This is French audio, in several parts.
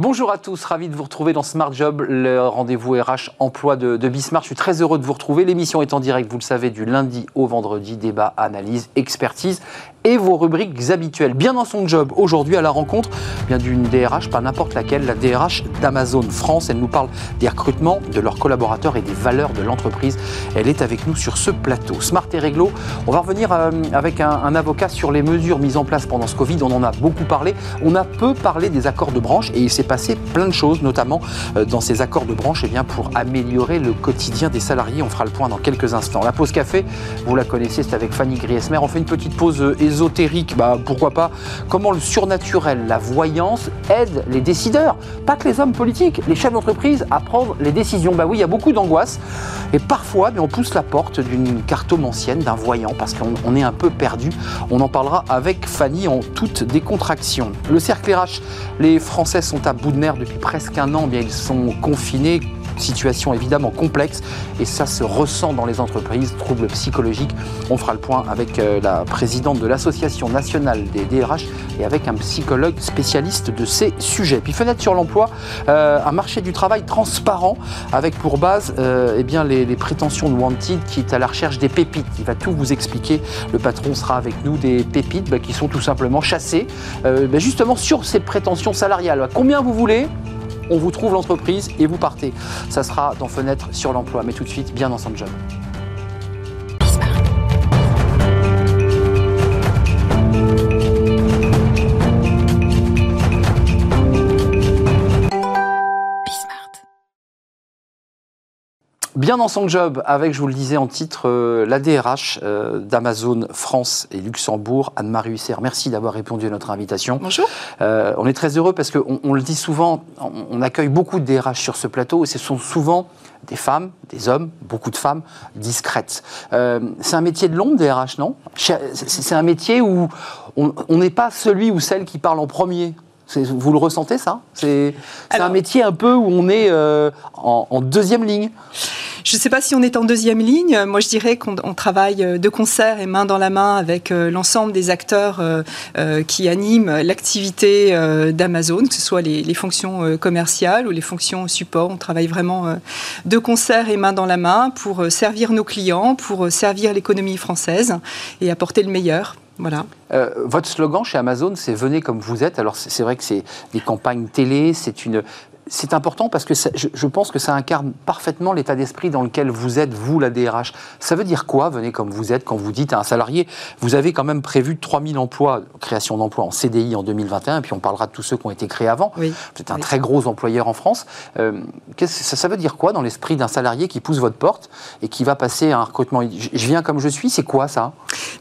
Bonjour à tous, ravi de vous retrouver dans Smart Job, le rendez-vous RH emploi de, Bismarck. Je suis très heureux de vous retrouver. L'émission est en direct, vous le savez, du lundi au vendredi. Débat, analyse, expertise et vos rubriques habituelles. Bien dans son job, aujourd'hui à la rencontre bien d'une DRH, pas n'importe laquelle, la DRH d'Amazon France. Elle nous parle des recrutements, de leurs collaborateurs et des valeurs de l'entreprise. Elle est avec nous sur ce plateau. Smart et réglo, on va revenir euh, avec un, avocat sur les mesures mises en place pendant ce Covid. On en a beaucoup parlé. On a peu parlé des accords de branche et il s'est passé plein de choses, notamment euh, dans ces accords de branche, eh bien pour améliorer le quotidien des salariés. On fera le point dans quelques instants. La pause café, vous la connaissez, c'est avec Fanny Griesmer. On fait une petite pause euh, ésotérique, bah, pourquoi pas Comment le surnaturel, la voyance aide les décideurs, pas que les hommes politiques, les chefs d'entreprise à prendre les décisions. Bah oui, il y a beaucoup d'angoisse et parfois mais on pousse la porte d'une cartomancienne, d'un voyant, parce qu'on est un peu perdu. On en parlera avec Fanny en toute décontraction. Le cercle RH, les Français sont à bout de nerfs depuis presque un an. Bien, ils sont confinés situation évidemment complexe et ça se ressent dans les entreprises, troubles psychologiques. On fera le point avec euh, la présidente de l'Association nationale des DRH et avec un psychologue spécialiste de ces sujets. Puis fenêtre sur l'emploi, euh, un marché du travail transparent avec pour base euh, eh bien, les, prétentions de Wanted qui est à la recherche des pépites. Il va tout vous expliquer. Le patron sera avec nous des pépites bah, qui sont tout simplement chassées euh, bah, justement sur ces prétentions salariales. Combien vous voulez on vous trouve l'entreprise et vous partez. Ça sera dans Fenêtre sur l'emploi. Mais tout de suite, bien dans son job. Bien dans son job, avec, je vous le disais en titre, euh, la DRH euh, d'Amazon France et Luxembourg, Anne-Marie Husser. Merci d'avoir répondu à notre invitation. Bonjour. Euh, on est très heureux parce qu'on on le dit souvent, on, on, accueille beaucoup de DRH sur ce plateau et ce sont souvent des femmes, des hommes, beaucoup de femmes discrètes. Euh, c'est un métier de l'ombre, DRH, non? C'est un métier où on n'est pas celui ou celle qui parle en premier. Vous le ressentez ça? C'est un métier un peu où on est euh, en, en, deuxième ligne. Je ne sais pas si on est en deuxième ligne. Moi, je dirais qu'on travaille de concert et main dans la main avec euh, l'ensemble des acteurs euh, euh, qui animent l'activité euh, d'Amazon, que ce soit les, fonctions euh, commerciales ou les fonctions support. On travaille vraiment euh, de concert et main dans la main pour servir nos clients, pour servir l'économie française et apporter le meilleur. Voilà. Euh, votre slogan chez Amazon, c'est venez comme vous êtes. Alors c'est vrai que c'est des campagnes télé, c'est une, c'est important parce que ça, je, je, pense que ça incarne parfaitement l'état d'esprit dans lequel vous êtes, vous, la DRH. Ça veut dire quoi, venez comme vous êtes, quand vous dites à un salarié, vous avez quand même prévu 3000 emplois, création d'emplois en CDI en 2021, et puis on parlera de tous ceux qui ont été créés avant. Oui. Vous êtes un oui. très gros employeur en France. Euh, ça, ça, veut dire quoi dans l'esprit d'un salarié qui pousse votre porte et qui va passer un recrutement? Je, je viens comme je suis, c'est quoi ça?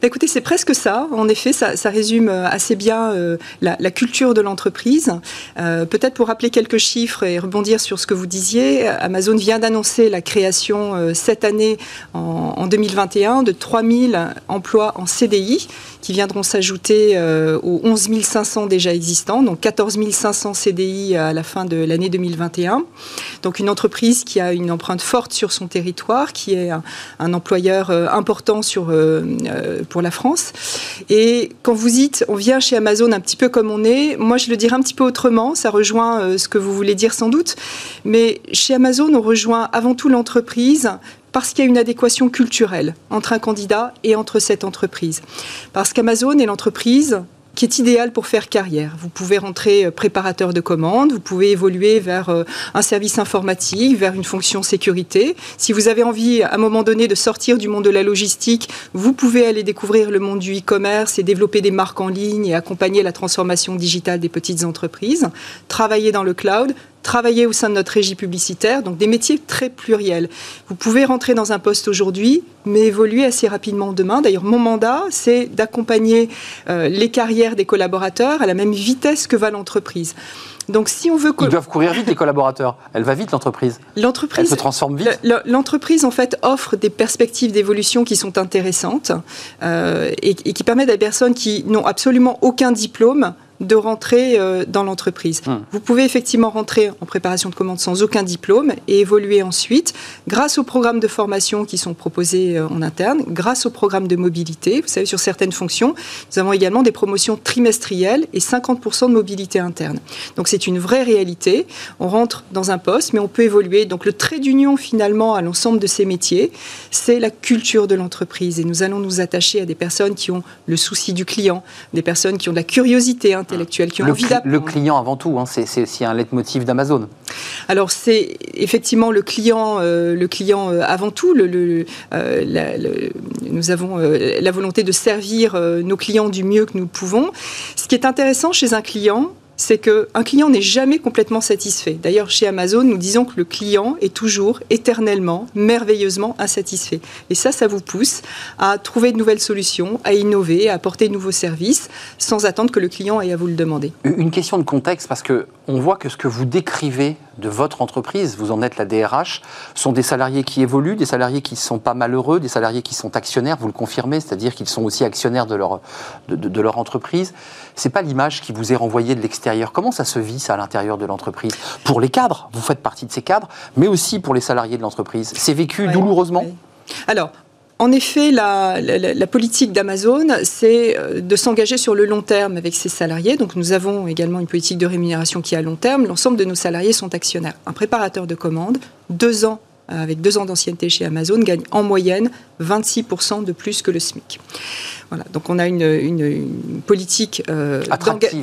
Bah, Écoutez, c'est presque ça. En effet, ça, ça résume assez bien euh, la, la, culture de l'entreprise. Euh, Peut-être pour rappeler quelques chiffres et rebondir sur ce que vous disiez, Amazon vient d'annoncer la création euh, cette année, en, en, 2021, de 3000 emplois en CDI qui viendront s'ajouter euh, aux 11 500 déjà existants, donc 14 500 CDI à la fin de l'année 2021. Donc une entreprise qui a une empreinte forte sur son territoire, qui est un, employeur euh, important sur, pour la France. Et quand vous dites, on vient chez Amazon un petit peu comme on est, moi je le dirais un petit peu autrement, ça rejoint ce que vous voulez dire sans doute, mais chez Amazon on rejoint avant tout l'entreprise parce qu'il y a une adéquation culturelle entre un candidat et entre cette entreprise. Parce qu'Amazon est l'entreprise qui est idéal pour faire carrière. Vous pouvez rentrer préparateur de commandes, vous pouvez évoluer vers un service informatique, vers une fonction sécurité. Si vous avez envie à un moment donné de sortir du monde de la logistique, vous pouvez aller découvrir le monde du e-commerce et développer des marques en ligne et accompagner la transformation digitale des petites entreprises, travailler dans le cloud, travailler au sein de notre régie publicitaire, donc des métiers très pluriels. Vous pouvez rentrer dans un poste aujourd'hui, mais évoluer assez rapidement demain. D'ailleurs, mon mandat, c'est d'accompagner euh, les carrières des collaborateurs à la même vitesse que va l'entreprise. Donc, si on veut que... ils doivent courir vite les collaborateurs. Elle va vite l'entreprise. L'entreprise. Elle se transforme vite. L'entreprise en fait offre des perspectives d'évolution qui sont intéressantes euh, et, et, qui permettent à des personnes qui n'ont absolument aucun diplôme de rentrer euh, dans l'entreprise. Hmm. Vous pouvez effectivement rentrer en préparation de commande sans aucun diplôme et évoluer ensuite grâce aux programmes de formation qui sont proposés euh, en interne, grâce aux programmes de mobilité. Vous savez, sur certaines fonctions, nous avons également des promotions trimestrielles et 50% de mobilité interne. Donc c'est une vraie réalité. On rentre dans un poste, mais on peut évoluer. Donc le trait d'union finalement à l'ensemble de ces métiers, c'est la culture de l'entreprise. Et nous allons nous attacher à des personnes qui ont le souci du client, des personnes qui ont de la curiosité intellectuelle, qui ont le envie d'apprendre. Le client avant tout, hein, c'est aussi un leitmotiv d'Amazon. Alors c'est effectivement le client, euh, le client euh, avant tout. Le, euh, nous avons la volonté de servir nos clients du mieux que nous pouvons. Ce qui est intéressant chez un client, c'est qu'un client n'est jamais complètement satisfait. D'ailleurs, chez Amazon, nous disons que le client est toujours, éternellement, merveilleusement insatisfait. Et ça, ça vous pousse à trouver de nouvelles solutions, à innover, à apporter de nouveaux services, sans attendre que le client ait à vous le demander. Une question de contexte, parce que on voit que ce que vous décrivez de votre entreprise, vous en êtes la DRH, sont des salariés qui évoluent, des salariés qui ne sont pas malheureux, des salariés qui sont actionnaires, vous le confirmez, c'est-à-dire qu'ils sont aussi actionnaires de leur, de, leur entreprise. Ce n'est pas l'image qui vous est renvoyée de l'extérieur. Comment ça se vit, ça, à l'intérieur de l'entreprise? Pour les cadres, vous faites partie de ces cadres, mais aussi pour les salariés de l'entreprise. C'est vécu douloureusement? Alors, en effet, la, politique d'Amazon, c'est euh, de s'engager sur le long terme avec ses salariés. Donc nous avons également une politique de rémunération qui est à long terme. L'ensemble de nos salariés sont actionnaires. Un préparateur de commande, deux ans euh, avec deux ans d'ancienneté chez Amazon, gagne en moyenne 26% de plus que le SMIC. Voilà, donc on a une, politique euh,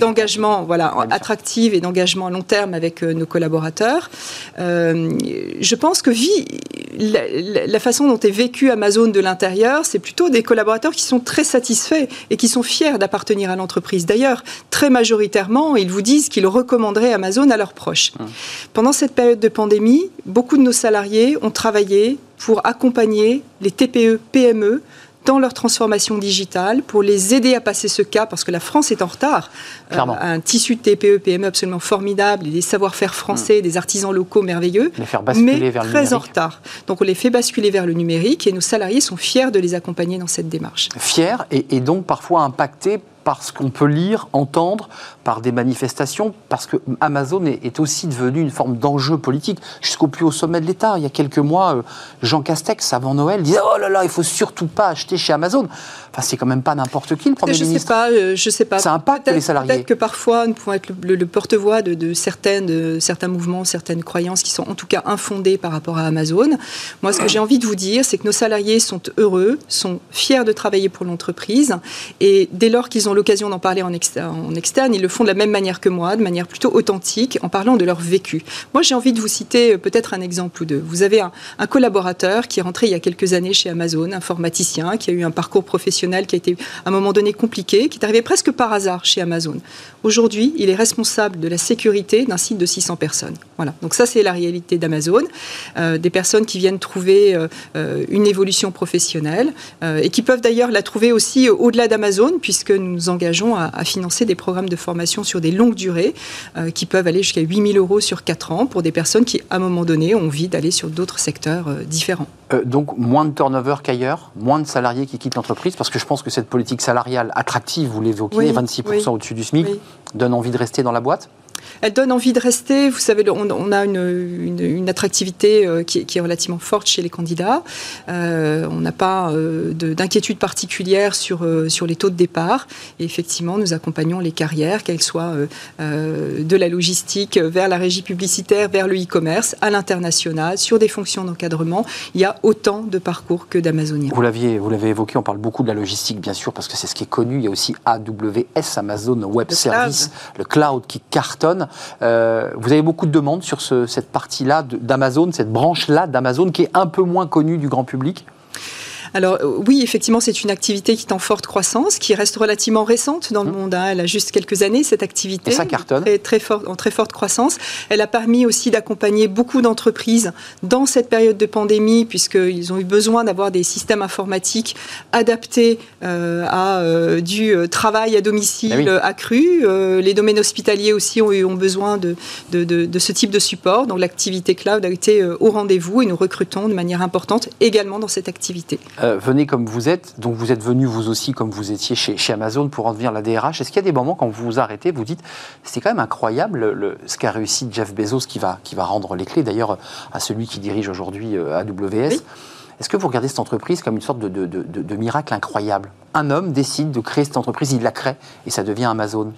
d'engagement voilà, attractive et d'engagement à long terme avec euh, nos collaborateurs. je pense que la, façon dont est vécu Amazon de l'intérieur, c'est plutôt des collaborateurs qui sont très satisfaits et qui sont fiers d'appartenir à l'entreprise. D'ailleurs, très majoritairement, ils vous disent qu'ils recommanderaient Amazon à leurs proches. Hum. Pendant cette période de pandémie, beaucoup de nos salariés ont travaillé pour accompagner les TPE, PME dans leur transformation digitale, pour les aider à passer ce cap, parce que la France est en retard. Euh, un tissu de TPE, PME absolument formidable, et des savoir-faire français, hmm. des artisans locaux merveilleux, les faire basculer mais vers très en retard. Donc on les fait basculer vers le numérique, et nos salariés sont fiers de les accompagner dans cette démarche. Fiers et, et donc parfois impactés par ce qu'on peut lire, entendre, par des manifestations, parce que Amazon est, aussi devenu une forme d'enjeu politique jusqu'au plus haut sommet de l'État. Il y a quelques mois, euh, Jean Castex, avant Noël, disait Oh là là, il faut surtout pas acheter chez Amazon. Enfin, c'est quand même pas n'importe qui le Premier je ministre. Sais pas, euh, je sais pas. Ça impacte les salariés. Peut-être que parfois, nous pouvons être le, porte-voix de, certaines, de certains mouvements, certaines croyances qui sont en tout cas infondées par rapport à Amazon. Moi, ce que j'ai envie de vous dire, c'est que nos salariés sont heureux, sont fiers de travailler pour l'entreprise, et dès lors qu'ils ont l'occasion d'en parler en, externe, ils le font de la même manière que moi, de manière plutôt authentique, en parlant de leur vécu. Moi, j'ai envie de vous citer euh, peut-être un exemple ou deux. Vous avez un, collaborateur qui est rentré il y a quelques années chez Amazon, informaticien, qui a eu un parcours professionnel qui a été à un moment donné compliqué, qui est arrivé presque par hasard chez Amazon. Aujourd'hui, il est responsable de la sécurité d'un site de 600 personnes. Voilà. Donc ça, c'est la réalité d'Amazon. Euh, des personnes qui viennent trouver euh, une évolution professionnelle et qui peuvent d'ailleurs la trouver aussi au-delà d'Amazon, puisque nous nous engageons à, à financer des programmes de formation sur des longue durée euh, qui peuvent aller jusqu'à 8000 euros sur 4 ans pour des personnes qui, à un moment donné, ont envie d'aller sur d'autres secteurs euh, différents. Euh, donc moins de turnover qu'ailleurs, moins de salariés qui quittent l'entreprise, parce que je pense que cette politique salariale attractive, vous l'évoquez, 26% au-dessus du SMIC, donne envie de rester dans la boîte? Elle donne envie de rester. Vous savez, on, a une, attractivité euh, qui, est relativement forte chez les candidats. Euh, on n'a pas euh, d'inquiétude particulière sur, sur les taux de départ. Et effectivement, nous accompagnons les carrières, qu'elles soient de la logistique vers la régie publicitaire, vers le e-commerce, à l'international, sur des fonctions d'encadrement. Il y a autant de parcours que d'Amazoniens. Vous l'avez évoqué, on parle beaucoup de la logistique, bien sûr, parce que c'est ce qui est connu. Il y a aussi AWS, Amazon Web Service, le cloud qui cartonne. Euh, vous avez beaucoup de demandes sur cette partie-là d'Amazon, cette branche-là d'Amazon qui est un peu moins connue du grand public? Alors euh, oui, effectivement, c'est une activité qui est en forte croissance, qui reste relativement récente dans le mmh. monde. Hein. Elle a juste quelques années, cette activité. Et ça cartonne. Très, en très forte croissance. Elle a permis aussi d'accompagner beaucoup d'entreprises dans cette période de pandémie, puisqu'ils ont eu besoin d'avoir des systèmes informatiques adaptés euh, à euh, du travail à domicile eh accru. les domaines hospitaliers aussi ont, eu, ont besoin de, de, de, ce type de support. Donc l'activité cloud a été au rendez-vous et nous recrutons de manière importante également dans cette activité. Venez comme vous êtes, donc vous êtes venu vous aussi comme vous étiez chez, chez Amazon pour en devenir la DRH. Est-ce qu'il y a des moments quand vous vous arrêtez, vous dites, c'est quand même incroyable le, ce qu'a réussi Jeff Bezos qui va, qui va rendre les clés d'ailleurs à celui qui dirige aujourd'hui AWS est-ce que vous regardez cette entreprise comme une sorte de, miracle incroyable? Un homme décide de créer cette entreprise, il la crée et ça devient Amazon.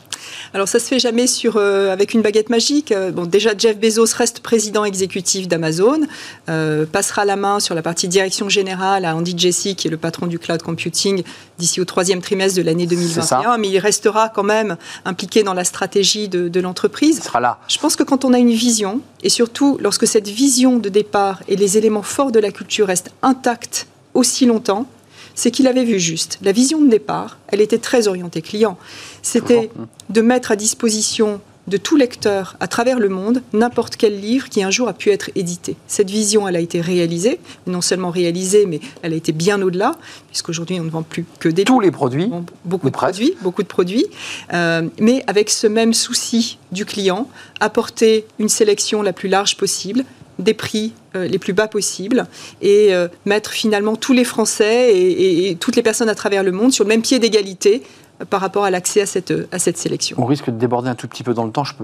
Alors ça se fait jamais sur, euh, avec une baguette magique. Euh, bon, déjà, Jeff Bezos reste président exécutif d'Amazon, euh, passera la main sur la partie direction générale à Andy Jassy, qui est le patron du cloud computing, d'ici au troisième trimestre de l'année 2021. Mais il restera quand même impliqué dans la stratégie de, de l'entreprise. Il sera là. Je pense que quand on a une vision, et surtout lorsque cette vision de départ et les éléments forts de la culture restent intact aussi longtemps, c'est qu'il avait vu juste. La vision de départ, elle était très orientée client. C'était de mettre à disposition de tout lecteur à travers le monde n'importe quel livre qui un jour a pu être édité. Cette vision, elle a été réalisée, non seulement réalisée, mais elle a été bien au-delà, puisqu'aujourd'hui on ne vend plus que des tous les produits, beaucoup de produits, beaucoup de produits, euh, mais avec ce même souci du client, apporter une sélection la plus large possible, des prix les plus bas possibles et euh, mettre finalement tous les Français et, toutes les personnes à travers le monde sur le même pied d'égalité euh, par rapport à l'accès à cette, à cette sélection. On risque de déborder un tout petit peu dans le temps. Je,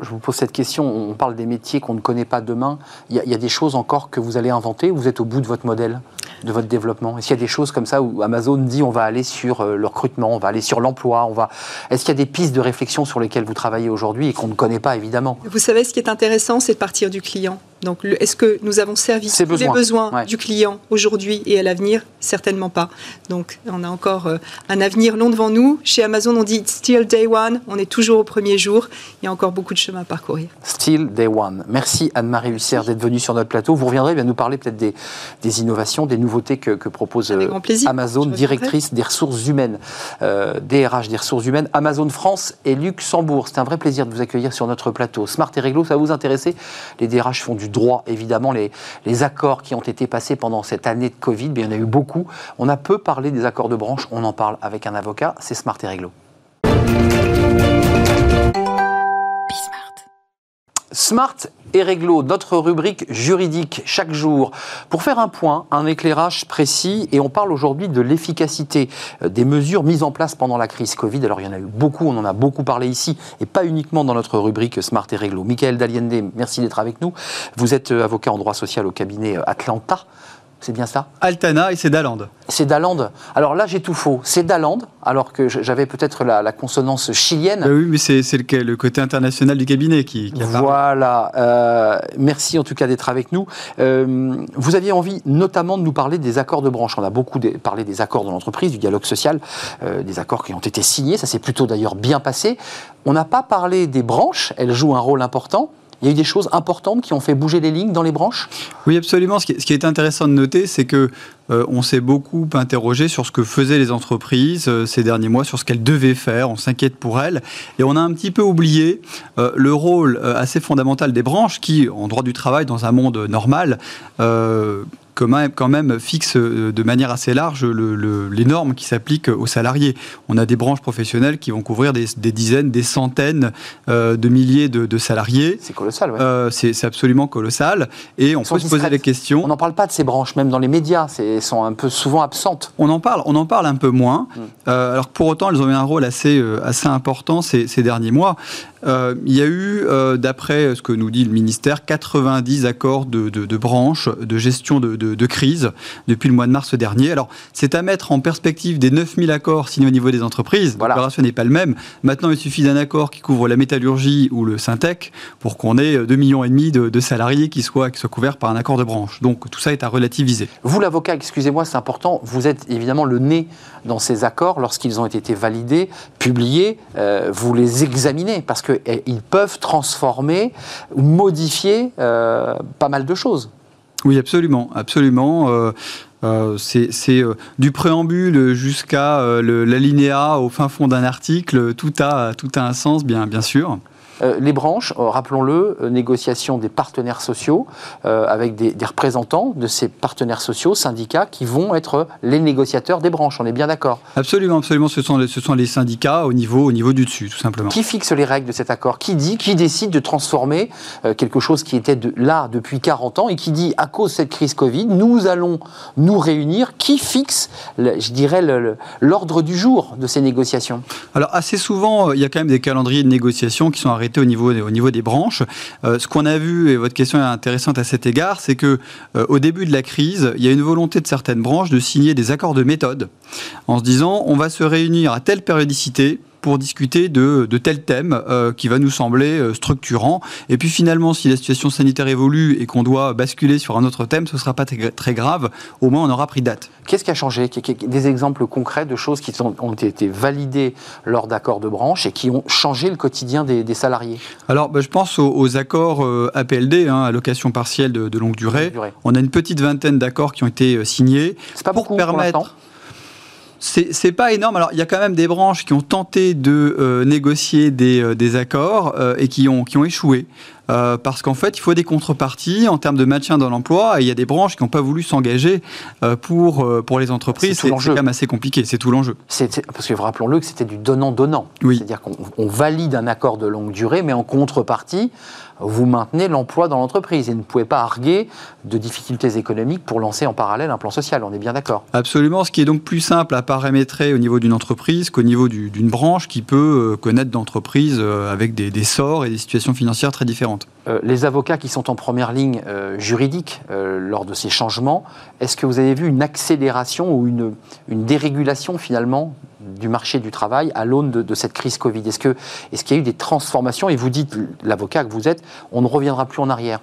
vous pose cette question. On parle des métiers qu'on ne connaît pas demain. Il y, a, des choses encore que vous allez inventer ou vous êtes au bout de votre modèle, de votre développement? Est-ce qu'il y a des choses comme ça où Amazon dit on va aller sur le recrutement, on va aller sur l'emploi on va... Est-ce qu'il y a des pistes de réflexion sur lesquelles vous travaillez aujourd'hui et qu'on ne connaît pas évidemment? Vous savez, ce qui est intéressant, c'est de partir du client. Donc, est-ce que nous avons servi les besoins du client aujourd'hui et à l'avenir? Certainement pas. Donc, on a encore euh, un avenir long devant nous. Chez Amazon, on dit still day one. On est toujours au premier jour. Il y a encore beaucoup de chemin à parcourir. Still day one. Merci Anne-Marie Hussière d'être venue sur notre plateau. Vous reviendrez bien nous parler peut-être des, innovations, des nouveautés que, propose euh, Amazon, directrice des ressources humaines, euh, DRH des ressources humaines, Amazon France et Luxembourg. C'est un vrai plaisir de vous accueillir sur notre plateau. Smart et Réglo, ça va vous intéresser Les DRH font du droit, évidemment, les, les accords qui ont été passés pendant cette année de Covid, bien, il y en a eu beaucoup. On a peu parlé des accords de branche, on en parle avec un avocat, c'est Smart et Réglo. Smart et Réglo, notre rubrique juridique chaque jour, pour faire un point, un éclairage précis, et on parle aujourd'hui de l'efficacité euh, des mesures mises en place pendant la crise Covid. Alors il y en a eu beaucoup, on en a beaucoup parlé ici, et pas uniquement dans notre rubrique Smart et Réglo. Michael Daliende, merci d'être avec nous. Vous êtes euh, avocat en droit social au cabinet euh, Atlanta. C'est bien ça Altana et c'est Daland. C'est Daland. Alors là, j'ai tout faux. C'est Daland, alors que j'avais peut-être la, consonance chilienne. Bah oui, mais c'est le, le, côté international du cabinet qui, qui Voilà. Euh, merci en tout cas d'être avec nous. Euh, vous aviez envie notamment de nous parler des accords de branche. On a beaucoup parlé des accords dans l'entreprise, du dialogue social, euh, des accords qui ont été signés. Ça s'est plutôt d'ailleurs bien passé. On n'a pas parlé des branches. Elles jouent un rôle important. Il y a eu des choses importantes qui ont fait bouger les lignes dans les branches? Oui, absolument. Ce qui, est intéressant de noter, c'est que euh, on s'est beaucoup interrogé sur ce que faisaient les entreprises euh, ces derniers mois, sur ce qu'elles devaient faire. On s'inquiète pour elles. Et on a un petit peu oublié euh, le rôle assez fondamental des branches qui, en droit du travail, dans un monde normal, quand même fixe euh, de manière assez large les normes qui s'appliquent aux salariés. On a des branches professionnelles qui vont couvrir des, dizaines, des centaines euh, de milliers de, salariés. C'est colossal, oui. Euh, c'est absolument colossal. Et on peut se poser la question. On n'en parle pas de ces branches, même dans les médias. Elles sont un peu souvent absentes. On en parle, on en parle un peu moins. Mm. alors pour autant, elles ont eu un rôle assez, assez important ces, ces derniers mois. Euh, il y a eu, euh, d'après ce que nous dit le ministère, 90 accords de, de, branches de gestion de, de, crise depuis le mois de mars dernier. Alors, c'est à mettre en perspective des 9000 accords signés au niveau des entreprises. Voilà. L'opération n'est pas le même. Maintenant, il suffit d'un accord qui couvre la métallurgie ou le syntec pour qu'on ait 2,5 millions et demi de, salariés qui soient, qui soient couverts par un accord de branche. Donc, tout ça est à relativiser. Vous, l'avocat, excusez-moi, c'est important, vous êtes évidemment le nez dans ces accords lorsqu'ils ont été validés, publiés, euh, vous les examinez parce que ils peuvent transformer ou modifier euh, pas mal de choses. Oui, absolument, absolument. Euh, c'est du préambule jusqu'à l'alinéa au fin fond d'un article, tout a, tout a un sens, bien, bien sûr. Euh, les branches, euh, rappelons-le, euh, négociation des partenaires sociaux avec des, représentants de ces partenaires sociaux, syndicats, qui vont être les négociateurs des branches. On est bien d'accord Absolument, absolument. Ce sont, les, ce sont les syndicats au niveau, au niveau du dessus, tout simplement. Qui fixe les règles de cet accord? Qui dit, qui décide de transformer quelque chose qui était de, là depuis 40 ans et qui dit, à cause de cette crise Covid, nous allons nous réunir? Qui fixe, je dirais, l'ordre du jour de ces négociations? Alors, assez souvent, il y a quand même des calendriers de négociation qui sont au niveau, au niveau des branches. Euh, ce qu'on a vu, et votre question est intéressante à cet égard, c'est que euh, au début de la crise, il y a une volonté de certaines branches de signer des accords de méthode en se disant on va se réunir à telle périodicité pour discuter de, de tel thème euh, qui va nous sembler euh, structurant. Et puis finalement, si la situation sanitaire évolue et qu'on doit basculer sur un autre thème, ce ne sera pas très grave. Au moins, on aura pris date. Qu'est-ce qui a changé? Des exemples concrets de choses qui ont été validées lors d'accords de branche et qui ont changé le quotidien des, salariés? Alors, bah, je pense aux, accords euh, APLD, hein, allocation partielle de, longue durée. On a une petite vingtaine d'accords qui ont été signés. C'est pas pour beaucoup permettre c'est pas énorme. Alors, il y a quand même des branches qui ont tenté de euh, négocier des, euh, accords euh, et qui ont, qui ont échoué. Parce qu'en fait, il faut des contreparties en termes de maintien dans l'emploi. Et il y a des branches qui n'ont pas voulu s'engager pour, pour les entreprises. C'est quand même assez compliqué. C'est tout l'enjeu. Parce que rappelons-le que c'était du donnant-donnant. C'est-à-dire qu'on valide un accord de longue durée, mais en contrepartie, vous maintenez l'emploi dans l'entreprise et ne pouvez pas arguer de difficultés économiques pour lancer en parallèle un plan social. On est bien d'accord Absolument. Ce qui est donc plus simple à paramétrer au niveau d'une entreprise qu'au niveau d'une branche qui peut euh, connaître d'entreprises euh, avec des, sorts et des situations financières très différentes. Euh, les avocats qui sont en première ligne juridique lors de ces changements, est-ce que vous avez vu une accélération ou une, une dérégulation finalement du marché du travail à l'aune de, cette crise Covid? Est-ce qu'il est y a eu des transformations? Et vous dites, l'avocat que vous êtes, on ne reviendra plus en arrière.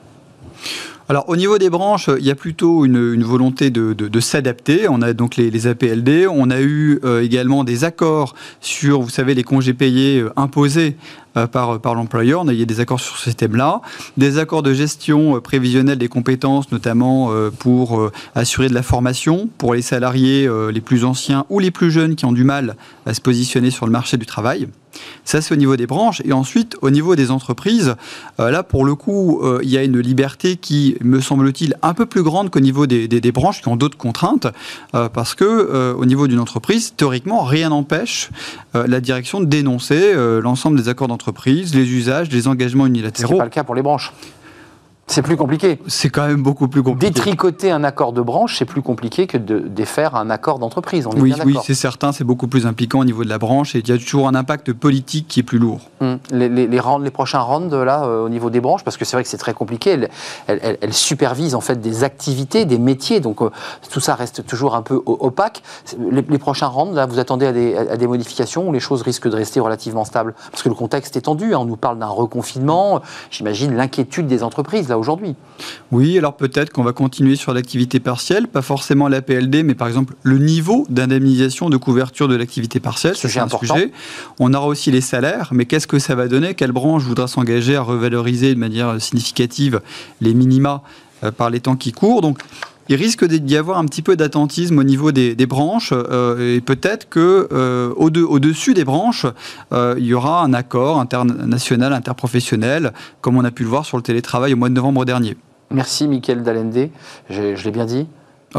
Alors au niveau des branches, il y a plutôt une, volonté de, s'adapter. On a donc les, APLD, on a eu euh, également des accords sur, vous savez, les congés payés euh, imposés euh, par, par l'employeur. On a, eu des accords sur ce thème-là. Des accords de gestion prévisionnelle des compétences, notamment pour assurer de la formation pour les salariés les plus anciens ou les plus jeunes qui ont du mal à se positionner sur le marché du travail. Ça, c'est au niveau des branches. Et ensuite, au niveau des entreprises, euh, là, pour le coup, euh, il y a une liberté qui, me semble-t-il, un peu plus grande qu'au niveau des, branches qui ont d'autres contraintes, euh, parce que au niveau d'une entreprise, théoriquement, rien n'empêche la direction de dénoncer l'ensemble des accords d'entreprise, les usages, les engagements unilatéraux. Ce n'est pas le cas pour les branches. C'est plus compliqué. C'est quand même beaucoup plus compliqué. Détricoter un accord de branche, c'est plus compliqué que de défaire un accord d'entreprise. Oui, oui c'est certain, c'est beaucoup plus impliquant au niveau de la branche et il y a toujours un impact politique qui est plus lourd. Hum. Les, les, les, prochains rounds là, euh, au niveau des branches, parce que c'est vrai que c'est très compliqué, elles, supervisent en fait des activités, des métiers, donc euh, tout ça reste toujours un peu opaque. Les, prochains rounds, là, vous attendez à des, à des, modifications ou les choses risquent de rester relativement stables? Parce que le contexte est tendu, hein. on nous parle d'un reconfinement, j'imagine l'inquiétude des entreprises aujourd'hui. Oui, alors peut-être qu'on va continuer sur l'activité partielle, pas forcément la PLD, mais par exemple le niveau d'indemnisation de couverture de l'activité partielle. C'est un important. sujet. On aura aussi les salaires, mais qu'est-ce que ça va donner? Quelle branche voudra s'engager à revaloriser de manière significative les minima euh, par les temps qui courent? Donc il risque d'y avoir un petit peu d'attentisme au niveau des, branches euh, et peut-être que euh, au-dessus des branches, euh, il y aura un accord international, interprofessionnel, comme on a pu le voir sur le télétravail au mois de novembre dernier. Merci Mickaël Dalende, je l'ai bien dit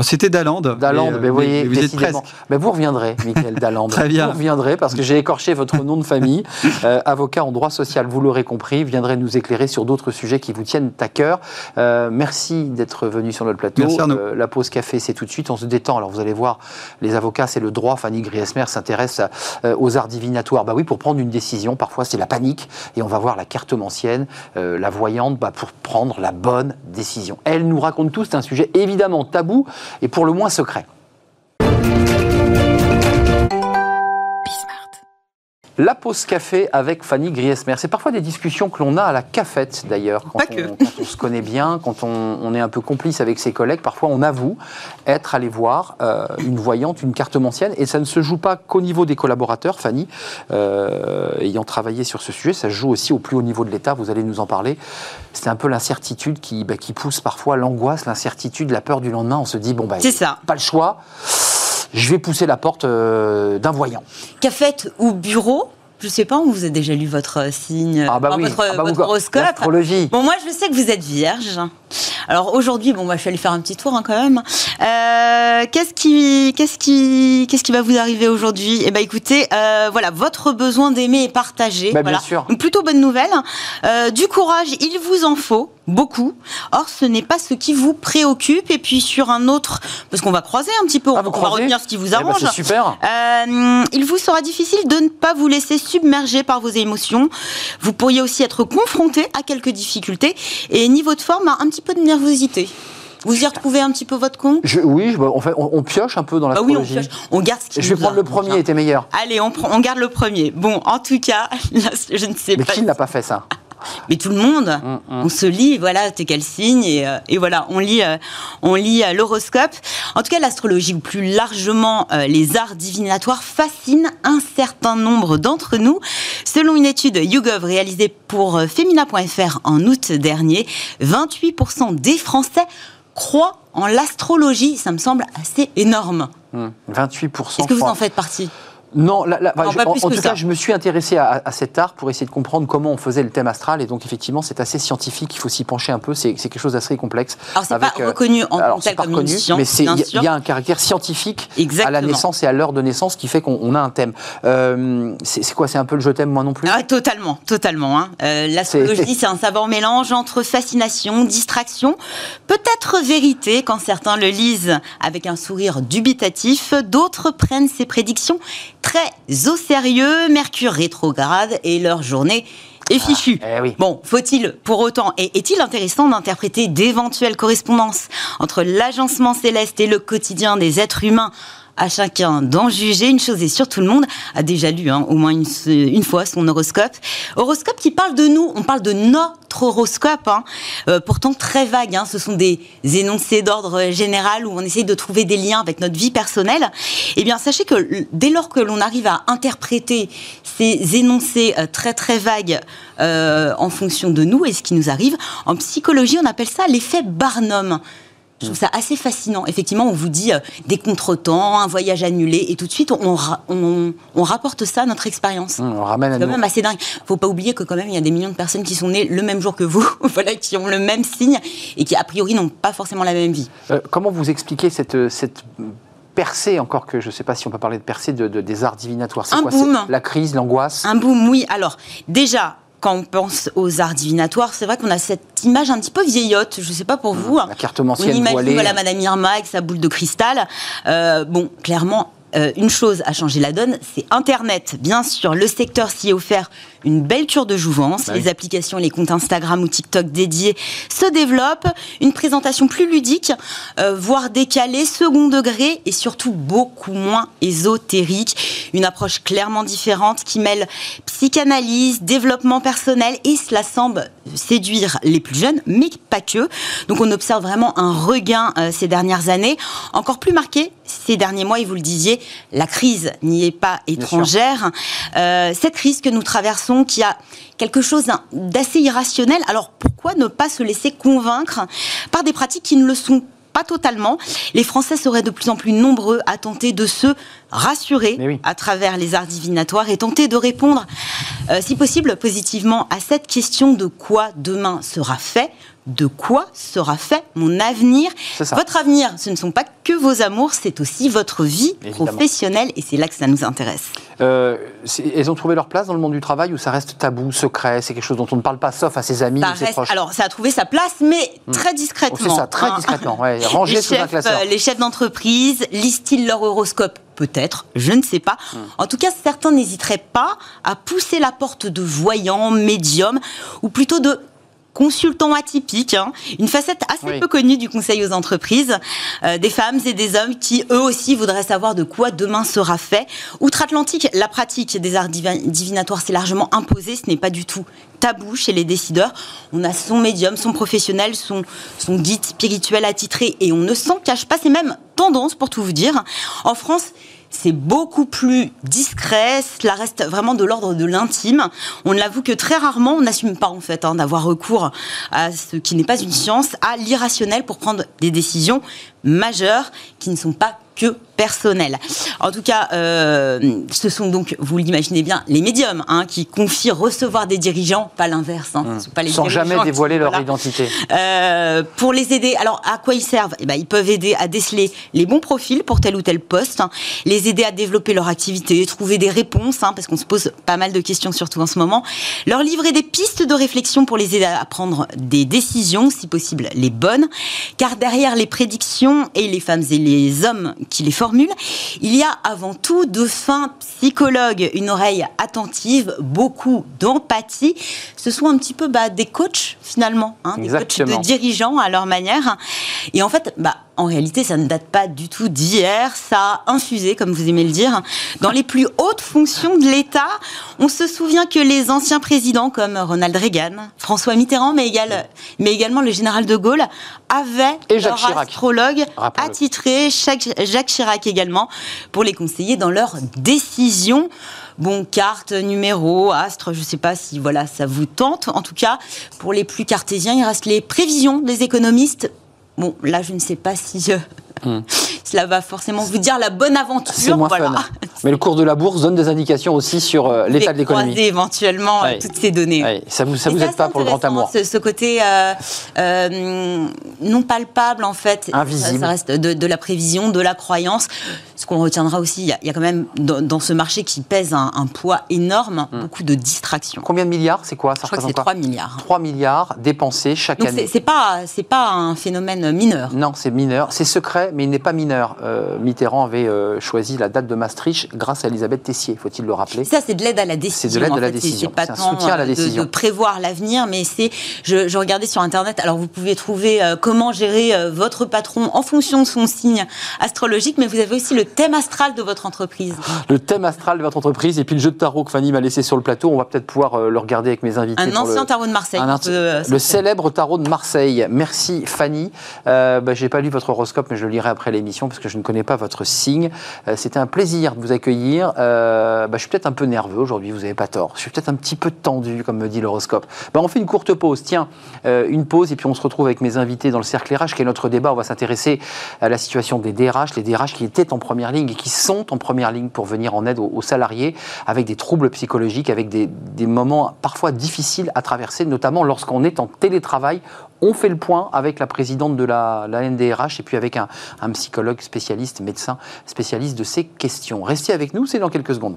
c'était Dalande. Dalande, mais, vous voyez, vous êtes presque. Mais vous reviendrez, Michael Dalande. Très bien. Vous reviendrez parce que j'ai écorché votre nom de famille. Euh, avocat en droit social, vous l'aurez compris, viendrez nous éclairer sur d'autres sujets qui vous tiennent à cœur. Euh, merci d'être venu sur notre plateau. Merci euh, la pause café, c'est tout de suite. On se détend. Alors vous allez voir, les avocats, c'est le droit. Fanny Griesmer s'intéresse aux arts divinatoires. Bah oui, pour prendre une décision, parfois c'est la panique. Et on va voir la carte mancienne, la voyante, bah, pour prendre la bonne décision. Elle nous raconte tout. C'est un sujet évidemment tabou et pour le moins secret. La pause café avec Fanny Griesmer. C'est parfois des discussions que l'on a à la cafette d'ailleurs. Quand, on se connaît bien, quand on, est un peu complice avec ses collègues, parfois on avoue être allé voir euh, une voyante, une carte cartomancienne. Et ça ne se joue pas qu'au niveau des collaborateurs, Fanny, euh, ayant travaillé sur ce sujet, ça se joue aussi au plus haut niveau de l'État, vous allez nous en parler. C'est un peu l'incertitude qui, bah, qui pousse parfois l'angoisse, l'incertitude, la peur du lendemain. On se dit, bon, bah, c'est ça. pas le choix je vais pousser la porte euh, d'un voyant. Cafette ou bureau Je sais pas, on vous a déjà lu votre signe, Ah bah oui. votre, Ah bah votre horoscope. Bon, moi, je sais que vous êtes vierge. Alors aujourd'hui, bon, bah, je suis allée faire un petit tour hein, quand même. Euh, qu'est-ce qui, qu'est-ce qui, qu'est-ce qui va vous arriver aujourd'hui? Eh ben, écoutez, euh, voilà, votre besoin d'aimer est partagé. Bah, bien voilà. sûr. Donc plutôt bonne nouvelle. Euh, du courage, il vous en faut beaucoup. Or, ce n'est pas ce qui vous préoccupe. Et puis sur un autre, parce qu'on va croiser un petit peu, Ah, on va retenir ce qui vous Eh ben, arrange. c'est super. Euh, il vous sera difficile de ne pas vous laisser submerger par vos émotions. Vous pourriez aussi être confronté à quelques difficultés et niveau de forme, un petit peu de nervosité. Vous y retrouvez un petit peu votre compte Je- oui, je- on, fait, on, on pioche un peu dans Bah oui, on, pioche. on garde ce qui je vais prendre le premier, était meilleur. Allez, on, prend, on garde le premier. Bon, en tout cas, là, je ne sais Mais pas. qui n'a pas fait ça? Mais tout le monde, Hum, hum. on se lit, voilà, t'es quel signe, et, euh, et voilà, on lit, euh, on lit euh, l'horoscope. En tout cas, l'astrologie, ou plus largement les arts divinatoires, fascinent un certain nombre d'entre nous. Selon une étude YouGov réalisée pour Femina.fr en août dernier, 28% des Français croient en l'astrologie. Ça me semble assez énorme. Hum, 28%. Est-ce que vous en faites partie? Non, là- là, Non, je- pas en, plus en que tout ça. cas, je me suis intéressé à, à cet art pour essayer de comprendre comment on faisait le thème astral. Et donc, effectivement, c'est assez scientifique. Il faut s'y pencher un peu. C'est quelque chose d'assez complexe. Alors, c'est pas euh, reconnu en tant que comme une science, mais il y, a- y un caractère scientifique à la naissance et à l'heure de naissance qui fait qu'on on a un thème. Euh, c'est quoi C'est un peu le je t'aime moi non plus? Ah, totalement, totalement. hein. Euh, L'astrologie, c'est un savant mélange entre fascination, distraction, peut-être vérité quand certains le lisent avec un sourire dubitatif, d'autres prennent ces prédictions très au sérieux. Mercure rétrograde et leur journée est fichue. Eh oui. Bon, faut-il pour autant, et est-il intéressant d'interpréter d'éventuelles correspondances entre l'agencement céleste et le quotidien des êtres humains à chacun d'en juger. Une chose est sûre, tout le monde a déjà lu hein, au moins une, fois son horoscope. Horoscope qui parle de nous, on parle de notre horoscope, hein. Euh, pourtant très vague. hein. Ce sont des énoncés d'ordre général où on essaye de trouver des liens avec notre vie personnelle. Eh bien, sachez que dès lors que l'on arrive à interpréter ces énoncés euh, très très vagues euh, en fonction de nous et ce qui nous arrive, en psychologie, on appelle ça l'effet Barnum. Je trouve ça assez fascinant. Effectivement, on vous dit euh, des contretemps, un voyage annulé, et tout de suite, on, ra- on- on rapporte ça à notre expérience. Hum, on ramène à C'est quand même assez dingue. Faut pas oublier que quand même il y a des millions de personnes qui sont nées le même jour que vous, voilà, qui ont le même signe et qui a priori n'ont pas forcément la même vie. Euh, comment vous expliquez cette, cette percée, encore que je ne sais pas si on peut parler de percée, de, de- des arts divinatoires? C'est Un quoi? boom. La crise, l'angoisse? Un boom, oui. Alors déjà. Quand on pense aux arts divinatoires, c'est vrai qu'on a cette image un petit peu vieillotte. Je sais pas pour vous. La cartomancienne On imagine voilée. voilà Madame Irma avec sa boule de cristal. Euh, bon, clairement, euh, une chose a changé la donne, c'est Internet. Bien sûr, le secteur s'y est offert une belle cure de jouvence. Bah oui. Les applications, les comptes Instagram ou TikTok dédiés se développent. Une présentation plus ludique, euh, voire décalée, second degré et surtout beaucoup moins ésotérique. Une approche clairement différente qui mêle psychanalyse, développement personnel et cela semble séduire les plus jeunes, mais pas que. Donc on observe vraiment un regain euh, ces dernières années, encore plus marqué ces derniers mois, et vous le disiez, la crise n'y est pas étrangère. Euh, cette crise que nous traversons, qui a quelque chose d'assez irrationnel, alors pourquoi ne pas se laisser convaincre par des pratiques qui ne le sont pas totalement. Les Français seraient de plus en plus nombreux à tenter de se rassurer oui. à travers les arts divinatoires et tenter de répondre, euh, si possible, positivement à cette question de quoi demain sera fait, de quoi sera fait mon avenir. Votre avenir, ce ne sont pas que vos amours, c'est aussi votre vie Évidemment. professionnelle et c'est là que ça nous intéresse. Euh, elles ont trouvé leur place dans le monde du travail ou ça reste tabou, secret C'est quelque chose dont on ne parle pas sauf à ses amis Ça ou ses proches? alors, ça a trouvé sa place, mais très discrètement. Oh, C'est ça, très hein. discrètement. Ouais, rangé les sous un chefs, classeur. euh, les chefs d'entreprise lisent-ils leur horoscope? Peut-être, je ne sais pas. Hmm. En tout cas, certains n'hésiteraient pas à pousser la porte de voyants, médiums, ou plutôt de consultants atypiques, hein. une facette assez Oui. peu connue du conseil aux entreprises, euh, des femmes et des hommes qui eux aussi voudraient savoir de quoi demain sera fait. Outre-Atlantique, la pratique des arts divi- divinatoires s'est largement imposée, ce n'est pas du tout tabou chez les décideurs. On a son médium, son professionnel, son, son guide spirituel attitré et on ne s'en cache pas, c'est même tendance pour tout vous dire. En France, c'est beaucoup plus discret, cela reste vraiment de l'ordre de l'intime. On l'avoue que très rarement, on n'assume pas en fait hein, d'avoir recours à ce qui n'est pas une science, à l'irrationnel pour prendre des décisions majeures qui ne sont pas que personnel. En tout cas, euh, ce sont donc, vous l'imaginez bien, les médiums hein, qui confient recevoir des dirigeants, pas l'inverse. Hein, mmh. pas les Sans jamais dévoiler leur identité. Euh, pour les aider, alors à quoi ils servent? Eh ben, Ils peuvent aider à déceler les bons profils pour tel ou tel poste, hein, les aider à développer leur activité, trouver des réponses, parce qu'on se pose pas mal de questions surtout en ce moment, leur livrer des pistes de réflexion pour les aider à prendre des décisions, si possible les bonnes, car derrière les prédictions et les femmes et les hommes qui les font, il y a avant tout de fins psychologues, une oreille attentive, beaucoup d'empathie. Ce sont un petit peu bah, des coachs finalement, hein, des coachs de dirigeants à leur manière. Et en fait, bah, en réalité, ça ne date pas du tout d'hier. Ça a infusé, comme vous aimez le dire, dans les plus hautes fonctions de l'État. On se souvient que les anciens présidents comme Ronald Reagan, François Mitterrand, mais, également le général de Gaulle, avaient Et leur Chirac. astrologue attitré, Jacques Chirac également, pour les conseiller dans leurs décisions bon, carte, numéro, astre, je ne sais pas si voilà, ça vous tente. En tout cas, pour les plus cartésiens, il reste les prévisions des économistes Bon, là, je ne sais pas si euh, hmm. cela va forcément vous dire la bonne aventure. Moins fun. Mais le cours de la bourse donne des indications aussi sur euh, l'état de l'économie. éventuellement euh, toutes ces données. Ça vous, ça vous aide pas pour le grand amour. Ce, côté non palpable, en fait. Invisible. Ça, reste de, la prévision, de la croyance. Ce qu'on retiendra aussi, il y, a quand même dans, ce marché qui pèse un, poids énorme, hmm. beaucoup de distractions. Combien de milliards C'est quoi ça Je crois que c'est 3 milliards. 3 milliards dépensés chaque Donc année. C'est pas, pas un phénomène mineur. Non, c'est mineur. C'est secret, mais il n'est pas mineur. Euh, Mitterrand avait euh, choisi la date de Maastricht grâce à Elisabeth Tessier, faut-il le rappeler. Ça, c'est de l'aide à la décision. C'est de l'aide à la décision. C'est un soutien à la décision. De, prévoir l'avenir, mais c'est. Je, regardais sur Internet, alors vous pouvez trouver euh, comment gérer votre patron en fonction de son signe astrologique, mais vous avez aussi le thème astral de votre entreprise. Le thème astral de votre entreprise, et puis le jeu de tarot que Fanny m'a laissé sur le plateau, on va peut-être pouvoir le regarder avec mes invités. Un ancien tarot de Marseille. le célèbre tarot de Marseille. Merci Fanny. Euh, bah, je n'ai pas lu votre horoscope, mais je le lirai après l'émission parce que je ne connais pas votre signe. Euh, c'était un plaisir de vous accueillir. Euh, bah, je suis peut-être un peu nerveux aujourd'hui, vous n'avez pas tort. Je suis peut-être un petit peu tendu, comme me dit l'horoscope. Bah, on fait une courte pause. Tiens, une pause et puis on se retrouve avec mes invités dans le cercle RH, qui est notre débat. On va s'intéresser à la situation des DRH, les DRH qui étaient en première ligne et qui sont en première ligne pour venir en aide aux, salariés avec des troubles psychologiques, avec des, moments parfois difficiles à traverser, notamment lorsqu'on est en télétravail on fait le point avec la présidente de la, NDRH et puis avec un psychologue spécialiste, médecin spécialiste de ces questions. Restez avec nous, c'est dans quelques secondes.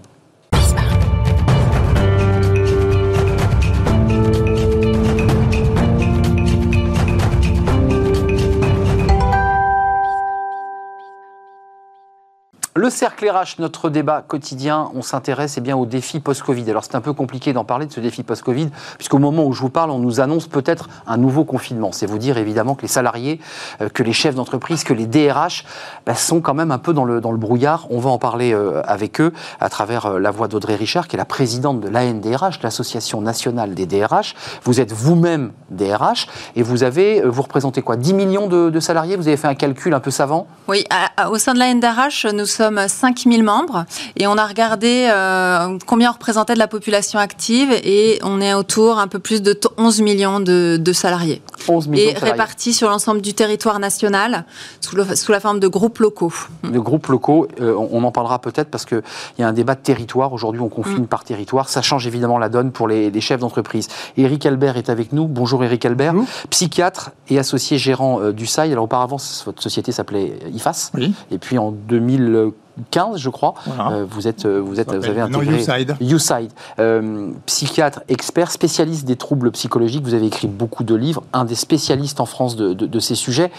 Le cercle RH, notre débat quotidien, on s'intéresse eh bien au défi post-Covid. Alors c'est un peu compliqué d'en parler de ce défi post-Covid, puisqu'au moment où je vous parle, on nous annonce peut-être un nouveau confinement. C'est vous dire évidemment que les salariés, euh, que les chefs d'entreprise, que les DRH bah, sont quand même un peu dans le, dans le brouillard. On va en parler euh, avec eux à travers euh, la voix d'Audrey Richard, qui est la présidente de l'ANDRH, l'Association nationale des DRH. Vous êtes vous-même DRH et vous avez, vous représentez quoi? 10 millions de, salariés? Vous avez fait un calcul un peu savant? Oui, au sein de l'ANDRH, nous sommes 5000 membres et on a regardé euh, combien on représentait de la population active et on est autour un peu plus de 11 millions de, salariés. 11 millions et répartis sur l'ensemble du territoire national sous, la forme de groupes locaux. De groupes locaux, euh, on, en parlera peut-être parce qu'il y a un débat de territoire. Aujourd'hui, on confine mm. par territoire. Ça change évidemment la donne pour les, chefs d'entreprise. Eric Albert est avec nous. Bonjour Eric Albert, psychiatre et associé gérant euh, du SAI. Alors auparavant, votre société s'appelait IFAS. Et puis en 2000 15, je crois. Euh, vous êtes, euh, vous êtes, vous avez intégré YouSide, euh, psychiatre, expert, spécialiste des troubles psychologiques. Vous avez écrit beaucoup de livres, un des spécialistes en France de, ces sujets.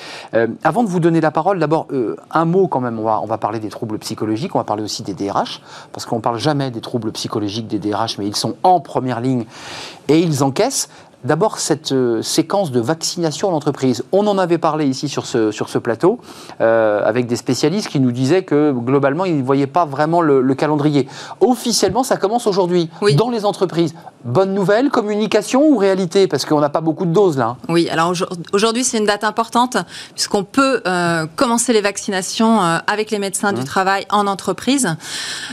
avant de vous donner la parole, d'abord un mot quand même. On va, on va parler des troubles psychologiques. On va parler aussi des DRH parce qu'on parle jamais des troubles psychologiques des DRH, mais ils sont en première ligne et ils encaissent. D'abord, cette euh, séquence de vaccination en entreprise. On en avait parlé ici sur ce, sur ce plateau, euh, avec des spécialistes qui nous disaient que globalement, ils ne voyaient pas vraiment le, calendrier. Officiellement, ça commence aujourd'hui dans les entreprises. Bonne nouvelle, communication ou réalité? Parce qu'on n'a pas beaucoup de doses là. Hein. Oui, alors aujourd'hui, c'est une date importante, puisqu'on peut euh, commencer les vaccinations avec les médecins du mmh. travail en entreprise.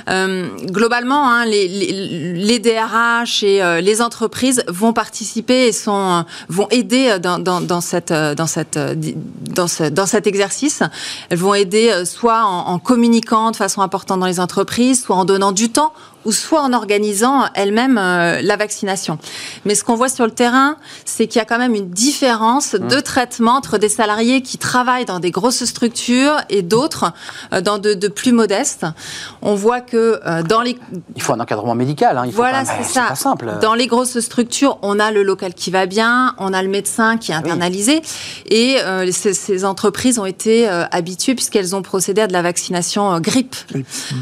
globalement, hein, les, les, les, DRH et les entreprises vont participer sont, vont aider dans, dans, dans cette, dans, cette, dans, dans cet exercice. Elles vont aider soit en communiquant de façon importante dans les entreprises, soit en donnant du temps ou soit en organisant elle-même euh, la vaccination. Mais ce qu'on voit sur le terrain, c'est qu'il y a quand même une différence Mmh. de traitement entre des salariés qui travaillent dans des grosses structures et d'autres euh, dans de, de plus modestes. On voit que euh, dans les Il faut un encadrement médical. Hein. Il faut voilà, c'est ça. pas simple. Dans les grosses structures, on a le local qui va bien, on a le médecin qui est internalisé, et ces, ces entreprises ont été habituées puisqu'elles ont procédé à de la vaccination grippe.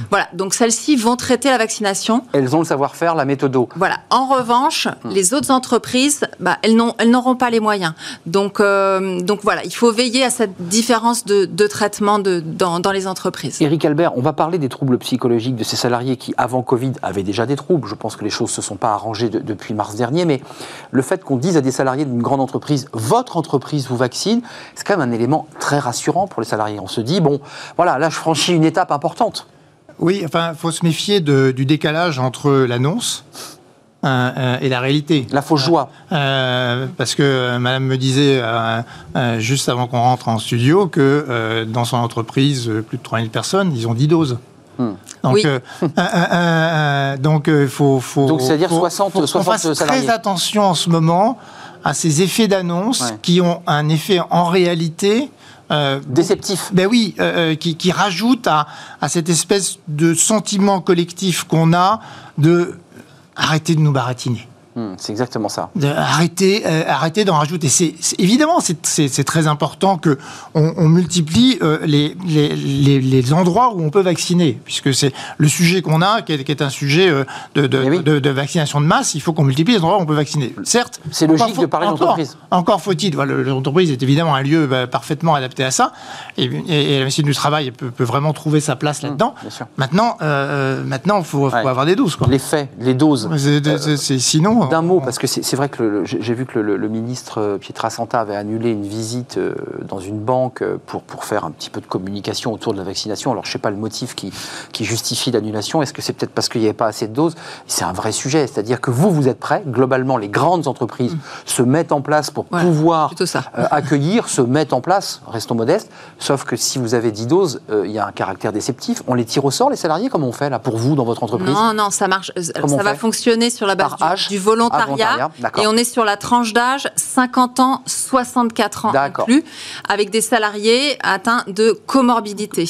Voilà, donc celles-ci vont traiter la vaccination. Elles ont le savoir-faire, la méthodo. Voilà. En revanche, Hmm. les autres entreprises, bah, elles n'auront pas les moyens. Donc, euh, donc voilà, il faut veiller à cette différence de, de traitement de, dans, dans les entreprises. Éric Albert, on va parler des troubles psychologiques de ces salariés qui, avant Covid, avaient déjà des troubles. Je pense que les choses ne se sont pas arrangées de- depuis mars dernier, mais le fait qu'on dise à des salariés d'une grande entreprise, votre entreprise vous vaccine, c'est quand même un élément très rassurant pour les salariés. On se dit, bon, voilà, là, je franchis une étape importante. Oui, enfin, il faut se méfier de- du décalage entre l'annonce euh, euh, et la réalité. La fausse joie. Euh, parce que Madame me disait euh, euh, juste avant qu'on rentre en studio que euh, dans son entreprise, plus de 3000 personnes, ils ont 10 doses. Hmm. Donc, Oui. euh, euh, euh, euh, donc, faut, faut, Donc, c'est-à-dire faut- 60 faut qu'on 60 fasse salariés. très attention en ce moment à ces effets d'annonce Ouais. qui ont un effet en réalité. Euh, Déceptif. ben oui, euh, euh, qui, qui rajoute à, à cette espèce de sentiment collectif qu'on a de arrêter de nous baratiner. Hmm, c'est exactement ça. De arrêter, euh, arrêter d'en rajouter. C'est, évidemment, c'est, très important que on, on multiplie euh, les, les, les, les endroits où on peut vacciner, puisque c'est le sujet qu'on a, qui est, qui est un sujet euh, de, de, Eh oui. de- de vaccination de masse. Il faut qu'on multiplie les endroits où on peut vacciner. Certes, C'est logique faut- de parler encore- d'entreprise. Encore faut-il. Voilà, l'entreprise est évidemment un lieu bah, parfaitement adapté à ça, et, et- et la médecine du travail peut, peut vraiment trouver sa place là-dedans. Mmh, bien sûr. Maintenant, maintenant, faut, faut Ouais. avoir des doses, quoi. Les faits, les doses. Sinon, D'un mot, parce que c'est vrai que j'ai vu que le, le ministre euh, Pietrasanta avait annulé une visite euh, dans une banque euh, pour, pour faire un petit peu de communication autour de la vaccination. Alors je ne sais pas le motif qui, qui justifie l'annulation. Est-ce que c'est peut-être parce qu'il n'y avait pas assez de doses? C'est un vrai sujet. C'est-à-dire que vous, vous êtes prêts. Globalement, les grandes entreprises se mettent en place pour Voilà, pouvoir ça. euh, accueillir, se mettent en place, restons modestes. Sauf que si vous avez 10 doses, euh, il y a un caractère déceptif. On les tire au sort, les salariés? Comment on fait là pour vous dans votre entreprise? Non, non, ça marche. Comment ça va fonctionner sur la base Par du, du Ah, volontariat, d'accord. et on est sur la tranche d'âge 50 ans, 64 ans inclus, avec des salariés atteints de comorbidité.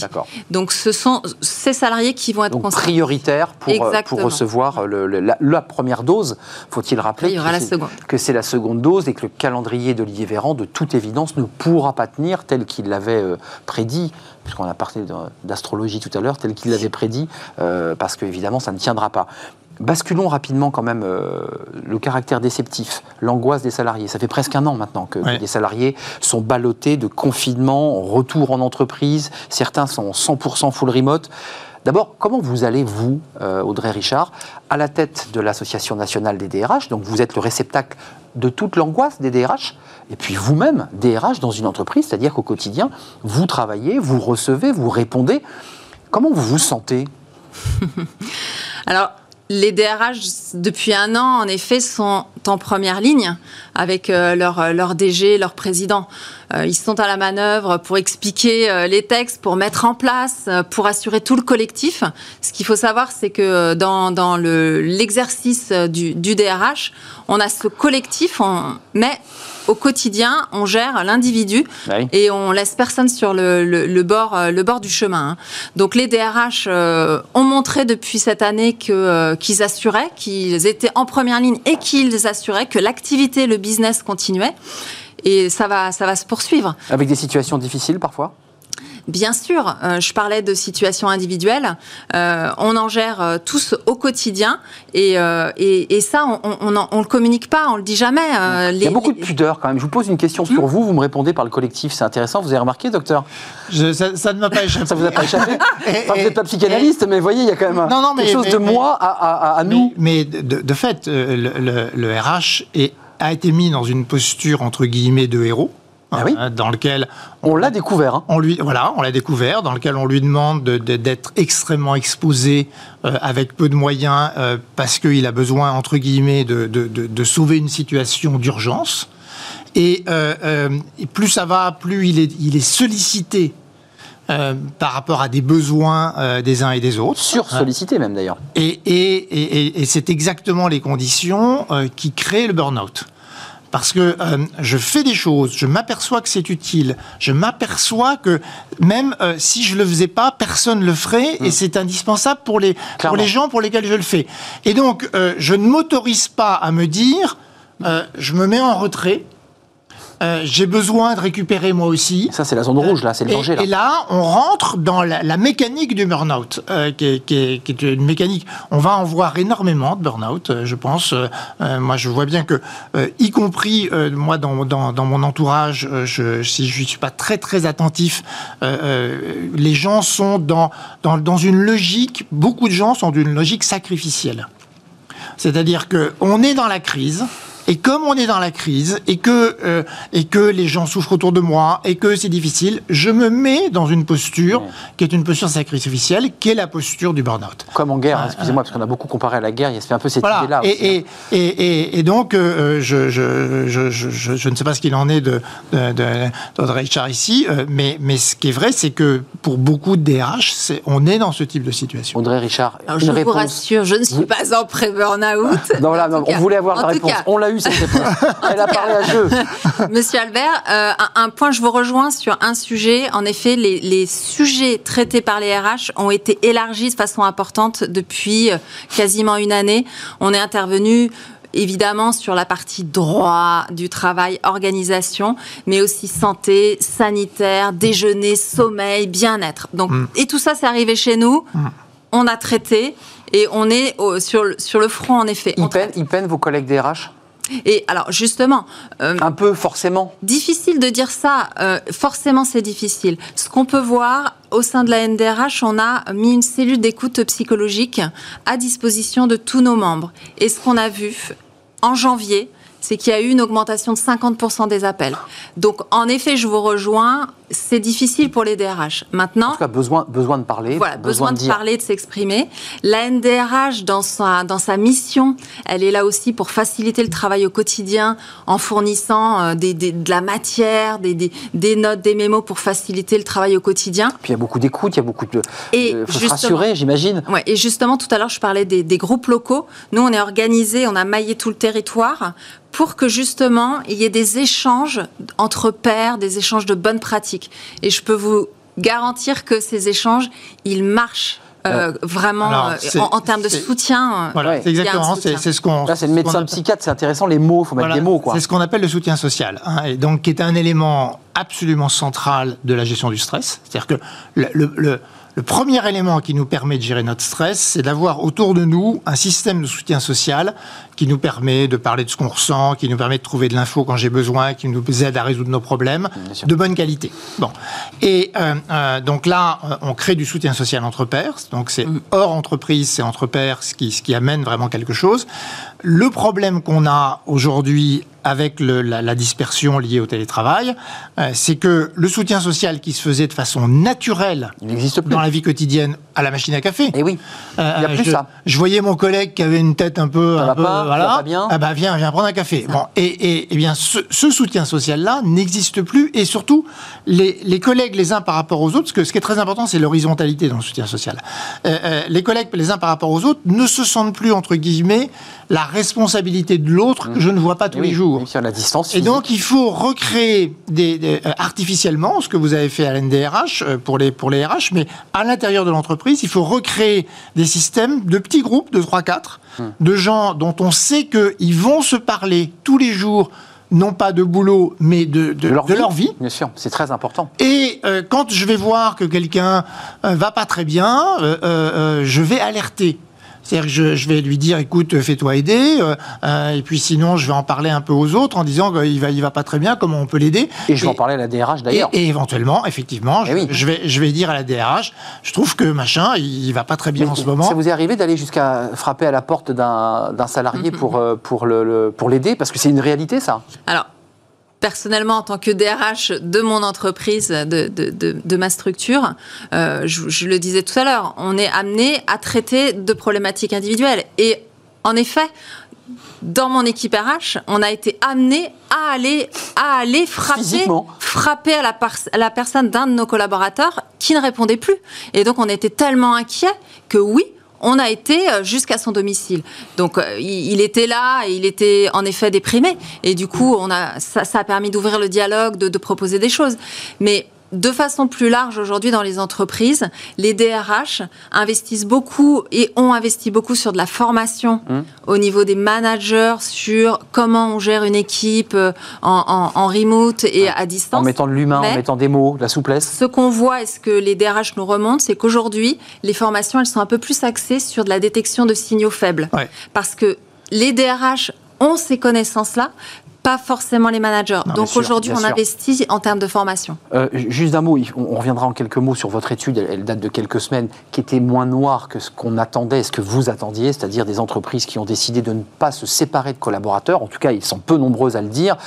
Donc ce sont ces salariés qui vont être donc concernés. prioritaire pour, euh, pour recevoir le- le- la, la première dose. Faut-il rappeler que c'est- que la seconde dose et que le calendrier d'Olivier Véran, de toute évidence, ne pourra pas tenir tel qu'il l'avait euh, prédit, puisqu'on a parlé de- d'astrologie tout à l'heure, tel qu'il l'avait prédit, euh, parce qu'évidemment, ça ne tiendra pas. Basculons rapidement quand même euh, le caractère déceptif, l'angoisse des salariés. Ça fait presque un an maintenant que, que Ouais. des salariés sont ballottés de confinement, retour en entreprise. Certains sont en 100% full remote. D'abord, comment vous allez, vous, euh, Audrey Richard, à la tête de l'Association nationale des DRH Donc, vous êtes le réceptacle de toute l'angoisse des DRH. Et puis, vous-même, DRH dans une entreprise, c'est-à-dire qu'au quotidien, vous travaillez, vous recevez, vous répondez. Comment vous vous sentez? Alors, les DRH, depuis un an, en effet, sont en première ligne avec euh, leur, leur DG, leur président. Euh, ils sont à la manœuvre pour expliquer euh, les textes, pour mettre en place, euh, pour assurer tout le collectif. Ce qu'il faut savoir, c'est que dans, dans le- l'exercice euh, du, DRH, on a ce collectif, mais au quotidien, on gère l'individu Oui. et on laisse personne sur le, le- le bord, euh, le bord du chemin. hein. Donc les DRH euh, ont montré depuis cette année que, euh, qu'ils assuraient, qu'ils étaient en première ligne et qu'ils assuraient que l'activité, le business continuait. Et ça va, ça va se poursuivre. Avec des situations difficiles parfois? Bien sûr, euh, je parlais de situations individuelles. Euh, on en gère euh, tous au quotidien et, euh, et, et ça, on on, on en- on le communique pas, on le dit jamais. euh, Il y a beaucoup de pudeur quand même. Je vous pose une question sur vous, vous me répondez par le collectif. C'est intéressant. Vous avez remarqué, docteur? Je- ça, ça ne m'a pas échappé. Ça vous a pas échappé? Et- Enfin, Vous n'êtes pas psychanalyste, mais vous voyez, il y a quand même un- Non, non, mais- quelque chose mais- de mais- moi à, à- à Mais, nous. mais de, de fait, le, le- le RH est- a été mis dans une posture entre guillemets de héros. Ah oui hein, dans lequel On l'a découvert. hein. on lui, voilà, on l'a découvert, dans lequel on lui demande de- de- d'être extrêmement exposé euh, avec peu de moyens euh, parce qu'il a besoin, entre guillemets, de, de- de- de sauver une situation d'urgence. Et, euh, et plus ça va, plus il est, il est sollicité euh, par rapport à des besoins euh, des uns et des autres. Sur-sollicité même d'ailleurs. Et, et- et- et- et c'est exactement les conditions euh, qui créent le burn-out. Parce que euh, je fais des choses, je m'aperçois que c'est utile, je m'aperçois que même euh, si je le faisais pas, personne le ferait et c'est indispensable pour les, pour Clairement. les gens pour lesquels je le fais. Et donc, euh, je ne m'autorise pas à me dire, je me mets en retrait, euh, j'ai besoin de récupérer moi aussi. Ça, c'est la zone rouge, là, c'est le Et- danger. Là. Et, là, on rentre dans la, la mécanique du burn-out, euh, qui, est, qui est- qui est une mécanique. On va en voir énormément de burn-out, euh, je pense. Euh, moi, je vois bien que, y compris moi dans, dans, dans mon entourage, je, si je ne suis pas très très attentif, les gens sont dans, dans, dans une logique. Beaucoup de gens sont dans une logique sacrificielle. C'est-à-dire que on est dans la crise. Et comme on est dans la crise et que, euh, et que les gens souffrent autour de moi et que c'est difficile, je me mets dans une posture qui est une posture sacrificielle, qui est la posture du burn-out. Comme en guerre, excusez-moi, parce qu'on a beaucoup comparé à la guerre, il y a fait un peu cette Voilà. idée-là. Et, aussi, hein. et, et, et, et donc, euh, je, je, je, je, je, je ne sais pas ce qu'il en est de, de, Richard ici, euh, mais, mais ce qui est vrai, c'est que pour beaucoup de DRH, on est dans ce type de situation. Audrey Richard, Alors, une je vous rassure, je ne suis pas en pré-burnout. Non, là, non, on voulait avoir en la réponse. cas, On l'a eu cette réponse. Elle a parlé à jeu. Monsieur Albert, euh, un, un point, je vous rejoins sur un sujet. En effet, les, les sujets traités par les RH ont été élargis de façon importante depuis euh, quasiment une année. On est intervenu évidemment sur la partie droit du travail, organisation, mais aussi santé, sanitaire, déjeuner, sommeil, bien-être. Donc, et tout ça, c'est arrivé chez nous. On a traité et on est au- sur, le- sur le front en effet. On Ils peinent, ils peinent vos collègues des RH Et alors justement, euh, Un peu, forcément. Difficile de dire ça. euh, forcément, c'est difficile. Ce qu'on peut voir au sein de la NDRH, on a mis une cellule d'écoute psychologique à disposition de tous nos membres. Et ce qu'on a vu en janvier, c'est qu'il y a eu une augmentation de 50% des appels. Donc, en effet, je vous rejoins. C'est difficile pour les DRH. Maintenant, En tout cas, besoin, besoin de parler. voilà, besoin, de, dire. parler, de s'exprimer. La NDRH, dans sa, dans sa mission, elle est là aussi pour faciliter le travail au quotidien en fournissant euh, des, des- de la matière, des, des, notes, des mémos pour faciliter le travail au quotidien. Puis il y a beaucoup d'écoute, il y a beaucoup de. Et Il faut se justement- rassurer, j'imagine. Ouais, et justement, tout à l'heure, je parlais des, des groupes locaux. Nous, on est organisé, on a maillé tout le territoire pour que justement, il y ait des échanges entre pairs, des échanges de bonnes pratiques. Et je peux vous garantir que ces échanges, ils marchent euh, vraiment alors, euh, en, en termes de soutien. euh, Voilà, Ouais. c'est exactement, c'est, ce qu'on. Là, c'est le médecin appelle- psychiatre, c'est intéressant, les mots, il faut mettre Voilà, des mots, quoi. C'est ce qu'on appelle le soutien social, hein, et donc qui est un élément absolument central de la gestion du stress. C'est-à-dire que le, le- le- le premier élément qui nous permet de gérer notre stress, c'est d'avoir autour de nous un système de soutien social qui nous permet de parler de ce qu'on ressent, qui nous permet de trouver de l'info quand j'ai besoin, qui nous aide à résoudre nos problèmes de bonne qualité. Bon, et euh, euh, donc là, euh, on crée du soutien social entre pairs. Donc c'est hors entreprise, c'est entre pairs, ce qui, ce qui amène vraiment quelque chose. Le problème qu'on a aujourd'hui avec le- la, la dispersion liée au télétravail, euh, c'est que le soutien social qui se faisait de façon naturelle Il n'existe plus. dans la vie quotidienne à la machine à café. Et oui, Euh, il n'y a plus je, ça. je voyais mon collègue qui avait une tête un peu, Ça un va peu, pas, ça voilà. va pas bien. Ah bah viens, viens prendre un café. Bon, et, et, et bien ce, ce soutien social-là n'existe plus, et surtout les, les collègues les uns par rapport aux autres, parce que ce qui est très important, c'est l'horizontalité dans le soutien social. Euh, euh, les collègues les uns par rapport aux autres ne se sentent plus entre guillemets la responsabilité de l'autre que je ne vois pas tous oui, les jours. a la distance. Et donc, il faut recréer des, des- euh, artificiellement ce que vous avez fait à l'NDRH euh, pour les, pour les RH, mais à l'intérieur de l'entreprise, il faut recréer des systèmes de petits groupes de 3-4, Hmm. de gens dont on sait qu'ils vont se parler tous les jours, non pas de boulot, mais de, de- de leur, vie. Bien sûr, c'est très important. Et euh, quand je vais voir que quelqu'un euh, va pas très bien, euh, je vais alerter. C'est-à-dire que je, je vais lui dire, écoute, fais-toi aider, euh, euh, et puis sinon, je vais en parler un peu aux autres en disant qu'il va, il va pas très bien, comment on peut l'aider. Et je vais en parler à la DRH Et, d'ailleurs. et éventuellement, effectivement, je, Eh oui. je vais, je vais dire à la DRH, je trouve que machin, il, il va pas très bien Mais en ce moment. Ça vous est arrivé d'aller jusqu'à frapper à la porte d'un salarié pour, euh, pour le- le- pour l'aider? Parce que c'est une réalité, ça. Alors, personnellement, en tant que DRH de mon entreprise, de, de, de, de ma structure, euh, je, je, le disais tout à l'heure, on est amené à traiter de problématiques individuelles. Et en effet, dans mon équipe RH, on a été amené à aller, à aller frapper, frapper à la, à la personne d'un de nos collaborateurs qui ne répondait plus. Et donc, on était tellement inquiets que oui, on a été euh, jusqu'à son domicile. Donc euh, il, était là et il était en effet déprimé. Et du coup, on a, ça, a permis d'ouvrir le dialogue, de, de proposer des choses. Mais de façon plus large aujourd'hui dans les entreprises, les DRH investissent beaucoup et ont investi beaucoup sur de la formation mmh. au niveau des managers, sur comment on gère une équipe euh, en, en, en remote et à distance. En mettant de l'humain, en mettant des mots, de la souplesse. Ce qu'on voit et ce que les DRH nous remontent, c'est qu'aujourd'hui, les formations, elles sont un peu plus axées sur de la détection de signaux faibles. Ouais. Parce que les DRH ont ces connaissances-là, pas forcément les managers. Non, Donc aujourd'hui, on sûr. investit en termes de formation. Euh, juste un mot, on reviendra en quelques mots sur votre étude, elle, elle date de quelques semaines, qui était moins noire que ce qu'on attendait, ce que vous attendiez, c'est-à-dire des entreprises qui ont décidé de ne pas se séparer de collaborateurs, en tout cas ils sont peu nombreuses à le dire.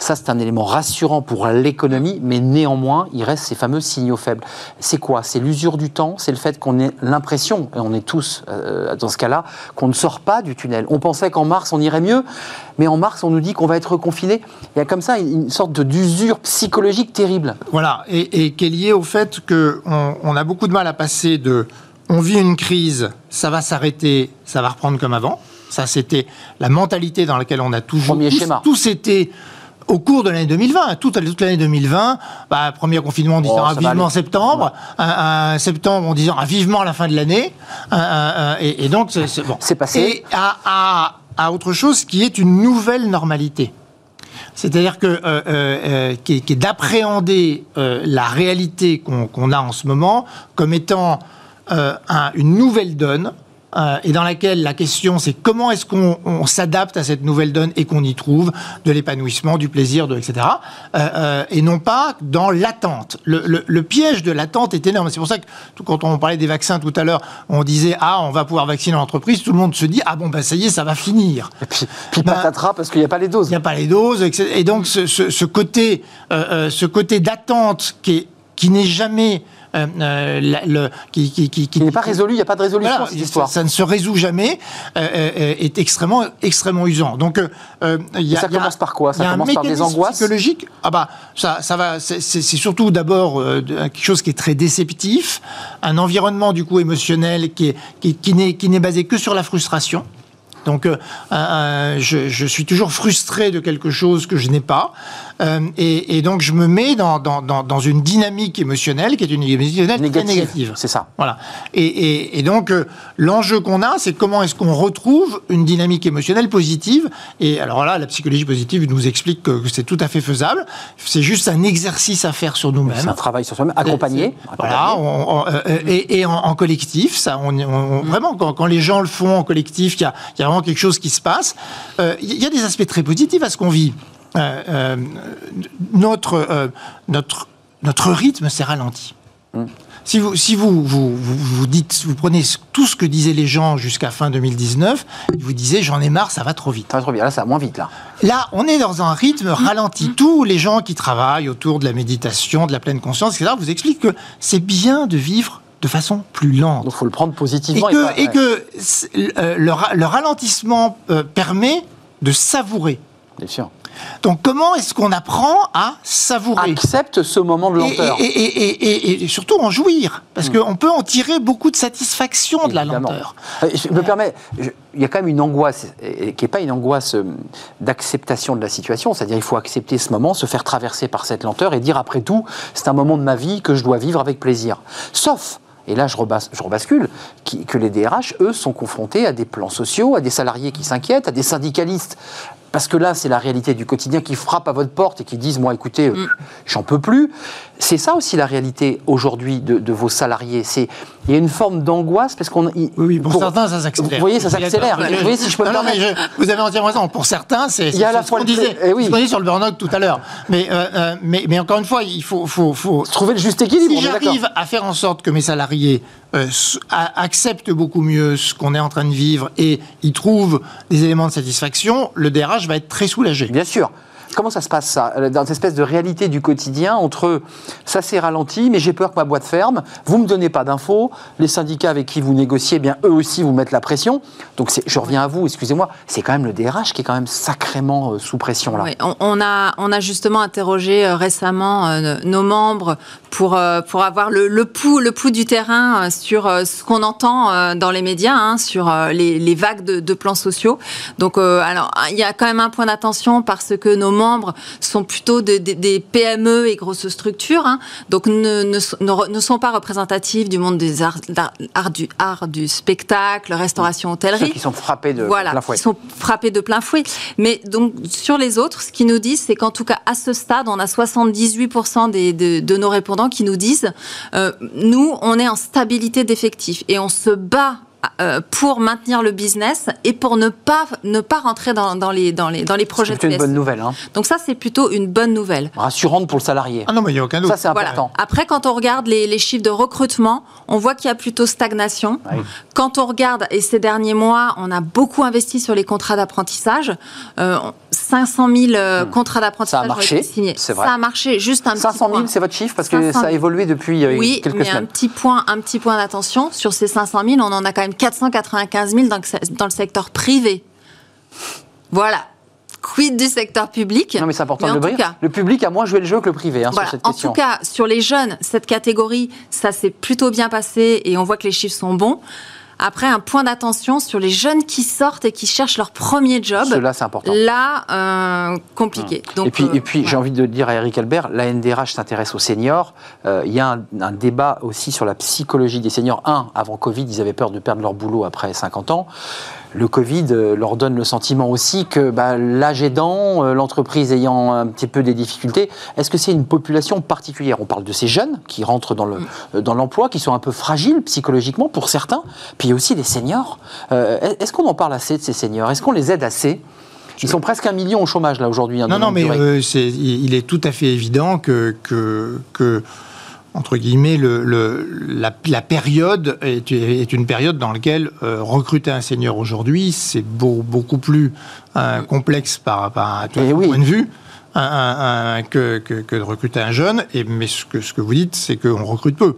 Ça c'est un élément rassurant pour l'économie, mais néanmoins il reste ces fameux signaux faibles. C'est quoi? C'est l'usure du temps, c'est le fait qu'on ait l'impression, et on est tous euh, dans ce cas-là, qu'on ne sort pas du tunnel. On pensait qu'en mars on irait mieux, mais en mars on nous dit qu'on va être confiné. Il y a comme ça une sorte d'usure psychologique terrible. Voilà, et, et qui est liée au fait qu'on on a beaucoup de mal à passer de on vit une crise, ça va s'arrêter, ça va reprendre comme avant. Ça, c'était la mentalité dans laquelle on a toujours Premier tous, schéma. tous été au cours de l'année 2020, toute, toute l'année 2020, bah, premier confinement en disant Oh, ah, ça va vivement septembre, un, un septembre en disant ah, vivement la fin de l'année, et, et donc c'est bon. C'est passé. Et à, à- à autre chose qui est une nouvelle normalité. C'est-à-dire que euh, euh, euh, d'appréhender la réalité qu'on a en ce moment comme étant un- une nouvelle donne. Euh, et dans laquelle la question c'est comment est-ce qu'on on s'adapte à cette nouvelle donne et qu'on y trouve de l'épanouissement, du plaisir, de, etc. Euh, euh, et non pas dans l'attente. Le, le- le piège de l'attente est énorme. C'est pour ça que tout- quand on parlait des vaccins tout à l'heure, on disait ah on va pouvoir vacciner l'entreprise, tout le monde se dit ah bon ben ça y est ça va finir. Et puis, puis Bah, patatras parce qu'il n'y a pas les doses. Il n'y a pas les doses, etc. Et donc ce, ce- ce côté, ce côté d'attente qui, est- qui n'est jamais euh, euh, la- le, qui, qui, qui, n'est pas résolu, il n'y a pas de résolution voilà, cette histoire. ça ne se résout jamais, euh, euh, est extrêmement, extrêmement usant. Donc, euh, y a, ça il y a- commence par quoi? Ça y a un commence par des angoisses? psychologique. Ah bah, ça, ça va. C'est surtout d'abord quelque chose qui est très déceptif, un environnement du coup émotionnel qui est qui, qui n'est qui n'est basé que sur la frustration. Donc, euh, euh, je, je suis toujours frustré de quelque chose que je n'ai pas. Euh, et, et donc, je me mets dans, dans, dans, dans une dynamique émotionnelle qui est une dynamique émotionnelle très Négative, négative. c'est ça. Voilà. Et, et- et donc, euh, l'enjeu qu'on a, c'est comment est-ce qu'on retrouve une dynamique émotionnelle positive. Et alors là, la psychologie positive nous explique que, que c'est tout à fait faisable. C'est juste un exercice à faire sur nous-mêmes. C'est un travail sur soi-même, accompagné. Voilà, on- on- euh, et, en, en collectif, ça, on, on- vraiment, quand, quand les gens le font en collectif, il y y a vraiment quelque chose qui se passe. Il y a des aspects très positifs à ce qu'on vit. Euh, euh, notre, euh, notre, notre rythme s'est ralenti. Si vous, si vous, vous, vous, vous dites, vous prenez tout ce que disaient les gens jusqu'à fin 2019, ils vous disaient j'en ai marre, ça va trop vite. Ça va trop bien, là ça va moins vite là. Là, on est dans un rythme ralenti. Tous les gens qui travaillent autour de la méditation, de la pleine conscience, etc., vous expliquent que c'est bien de vivre de façon plus lente. Donc il faut le prendre Et positivement. pas- et que euh, le, ra- le ralentissement euh, permet de savourer. Bien sûr. Donc, comment est-ce qu'on apprend à savourer Accepte ce moment de lenteur. et- et- et- et- et surtout en jouir, parce qu'on peut en tirer beaucoup de satisfaction de la lenteur. Euh, Je me permets, je- il y a quand même une angoisse, qui n'est pas une angoisse euh, d'acceptation de la situation, c'est-à-dire il faut accepter ce moment, se faire traverser par cette lenteur et dire après tout, c'est un moment de ma vie que je dois vivre avec plaisir. Sauf, et là je, rebas- je rebascule, qui- que les DRH, eux, sont confrontés à des plans sociaux, à des salariés qui s'inquiètent, à des syndicalistes. Parce que là, c'est la réalité du quotidien qui frappe à votre porte et qui disent, moi, écoutez, euh, j'en peux plus. C'est ça aussi la réalité aujourd'hui de, de vos salariés. C'est il y a une forme d'angoisse parce qu'on. Oui, oui, pour, certains, ça s'accélère. Vous voyez, ça s'accélère. Vous voyez, si je peux me non, non, mais permettre. je- vous avez entièrement raison. Pour certains, c'est ce qu'on disait, eh oui. ce qu'on disait sur le burn-out tout à l'heure. Mais, euh, euh, mais, mais encore une fois, il faut, faut, faut Trouver le juste équilibre, si j'arrive à faire en sorte que mes salariés euh, acceptent beaucoup mieux ce qu'on est en train de vivre et y trouvent des éléments de satisfaction, le DRH va être très soulagé. Bien sûr. Comment ça se passe ça euh, Dans cette espèce de réalité du quotidien entre ça s'est ralenti, mais j'ai peur que ma boîte ferme, vous me donnez pas d'infos, les syndicats avec qui vous négociez, eh bien eux aussi vous mettent la pression. Donc je reviens à vous, excusez-moi, c'est quand même le DRH qui est quand même sacrément euh, sous pression là. On, a, on a justement interrogé euh, récemment nos membres pour, pour avoir le, le, pouls, le pouls du terrain sur ce qu'on entend dans les médias, hein, sur les, vagues de, plans sociaux. Donc alors il y a quand même un point d'attention parce que nos membres sont plutôt des PME et grosses structures, hein. donc ne, ne, sont pas représentatifs du monde des arts, du, art du spectacle, restauration, hôtellerie. Ceux qui sont frappés de plein fouet. Qui sont frappés de plein fouet. Mais donc sur les autres, ce qu'ils nous disent, c'est qu'en tout cas à ce stade, on a 78% des, de, nos répondants qui nous disent, euh, nous, on est en stabilité d'effectifs et on se bat pour maintenir le business et pour ne pas ne pas rentrer dans, dans les dans les dans les projets. C'est une bonne nouvelle. Hein. Donc ça c'est plutôt une bonne nouvelle. Rassurante pour le salarié. Ah non mais il n'y a aucun doute. Ça c'est important. Après quand on regarde les, les, chiffres de recrutement, on voit qu'il y a plutôt stagnation. Ah quand on regarde et ces derniers mois, on a beaucoup investi sur les contrats d'apprentissage. Euh, 500 000 euh, hmm. contrats d'apprentissage ont été signés. Ça a marché. Juste un 500 000, c'est votre chiffre parce que ça a évolué depuis euh, oui, quelques mais semaines. un petit point, un petit point d'attention sur ces 500 000, on en a quand même 495 000 dans, dans le secteur privé. Voilà. Quid du secteur public? Non, mais c'est important de le dire. Le public a moins joué le jeu que le privé hein, sur cette question. En tout cas, sur les jeunes, cette catégorie, ça s'est plutôt bien passé et on voit que les chiffres sont bons. Après, un point d'attention sur les jeunes qui sortent et qui cherchent leur premier job. Là, c'est important. Là, euh, compliqué. Donc, et puis, et puis j'ai envie de dire à Eric Albert, la NDRH s'intéresse aux seniors. Euh, il y a un, débat aussi sur la psychologie des seniors. Un, avant Covid, ils avaient peur de perdre leur boulot après 50 ans le Covid euh, leur donne le sentiment aussi que bah, l'âge aidant, euh, l'entreprise ayant un petit peu des difficultés, est-ce que c'est une population particulière? On parle de ces jeunes qui rentrent dans, le, mm. euh, dans l'emploi, qui sont un peu fragiles psychologiquement pour certains, puis il y a aussi des seniors. est-ce qu'on en parle assez de ces seniors? Est-ce qu'on les aide assez? Ils sont presque un million au chômage là aujourd'hui. Hein, non, non, mais il est tout à fait évident que, que, que entre guillemets, le, la, période est, une période dans laquelle euh, recruter un senior aujourd'hui, c'est beaucoup plus euh, complexe par, par tout eh point de vue. que, que, de recruter un jeune, et, mais ce que, ce que vous dites, c'est qu'on recrute peu.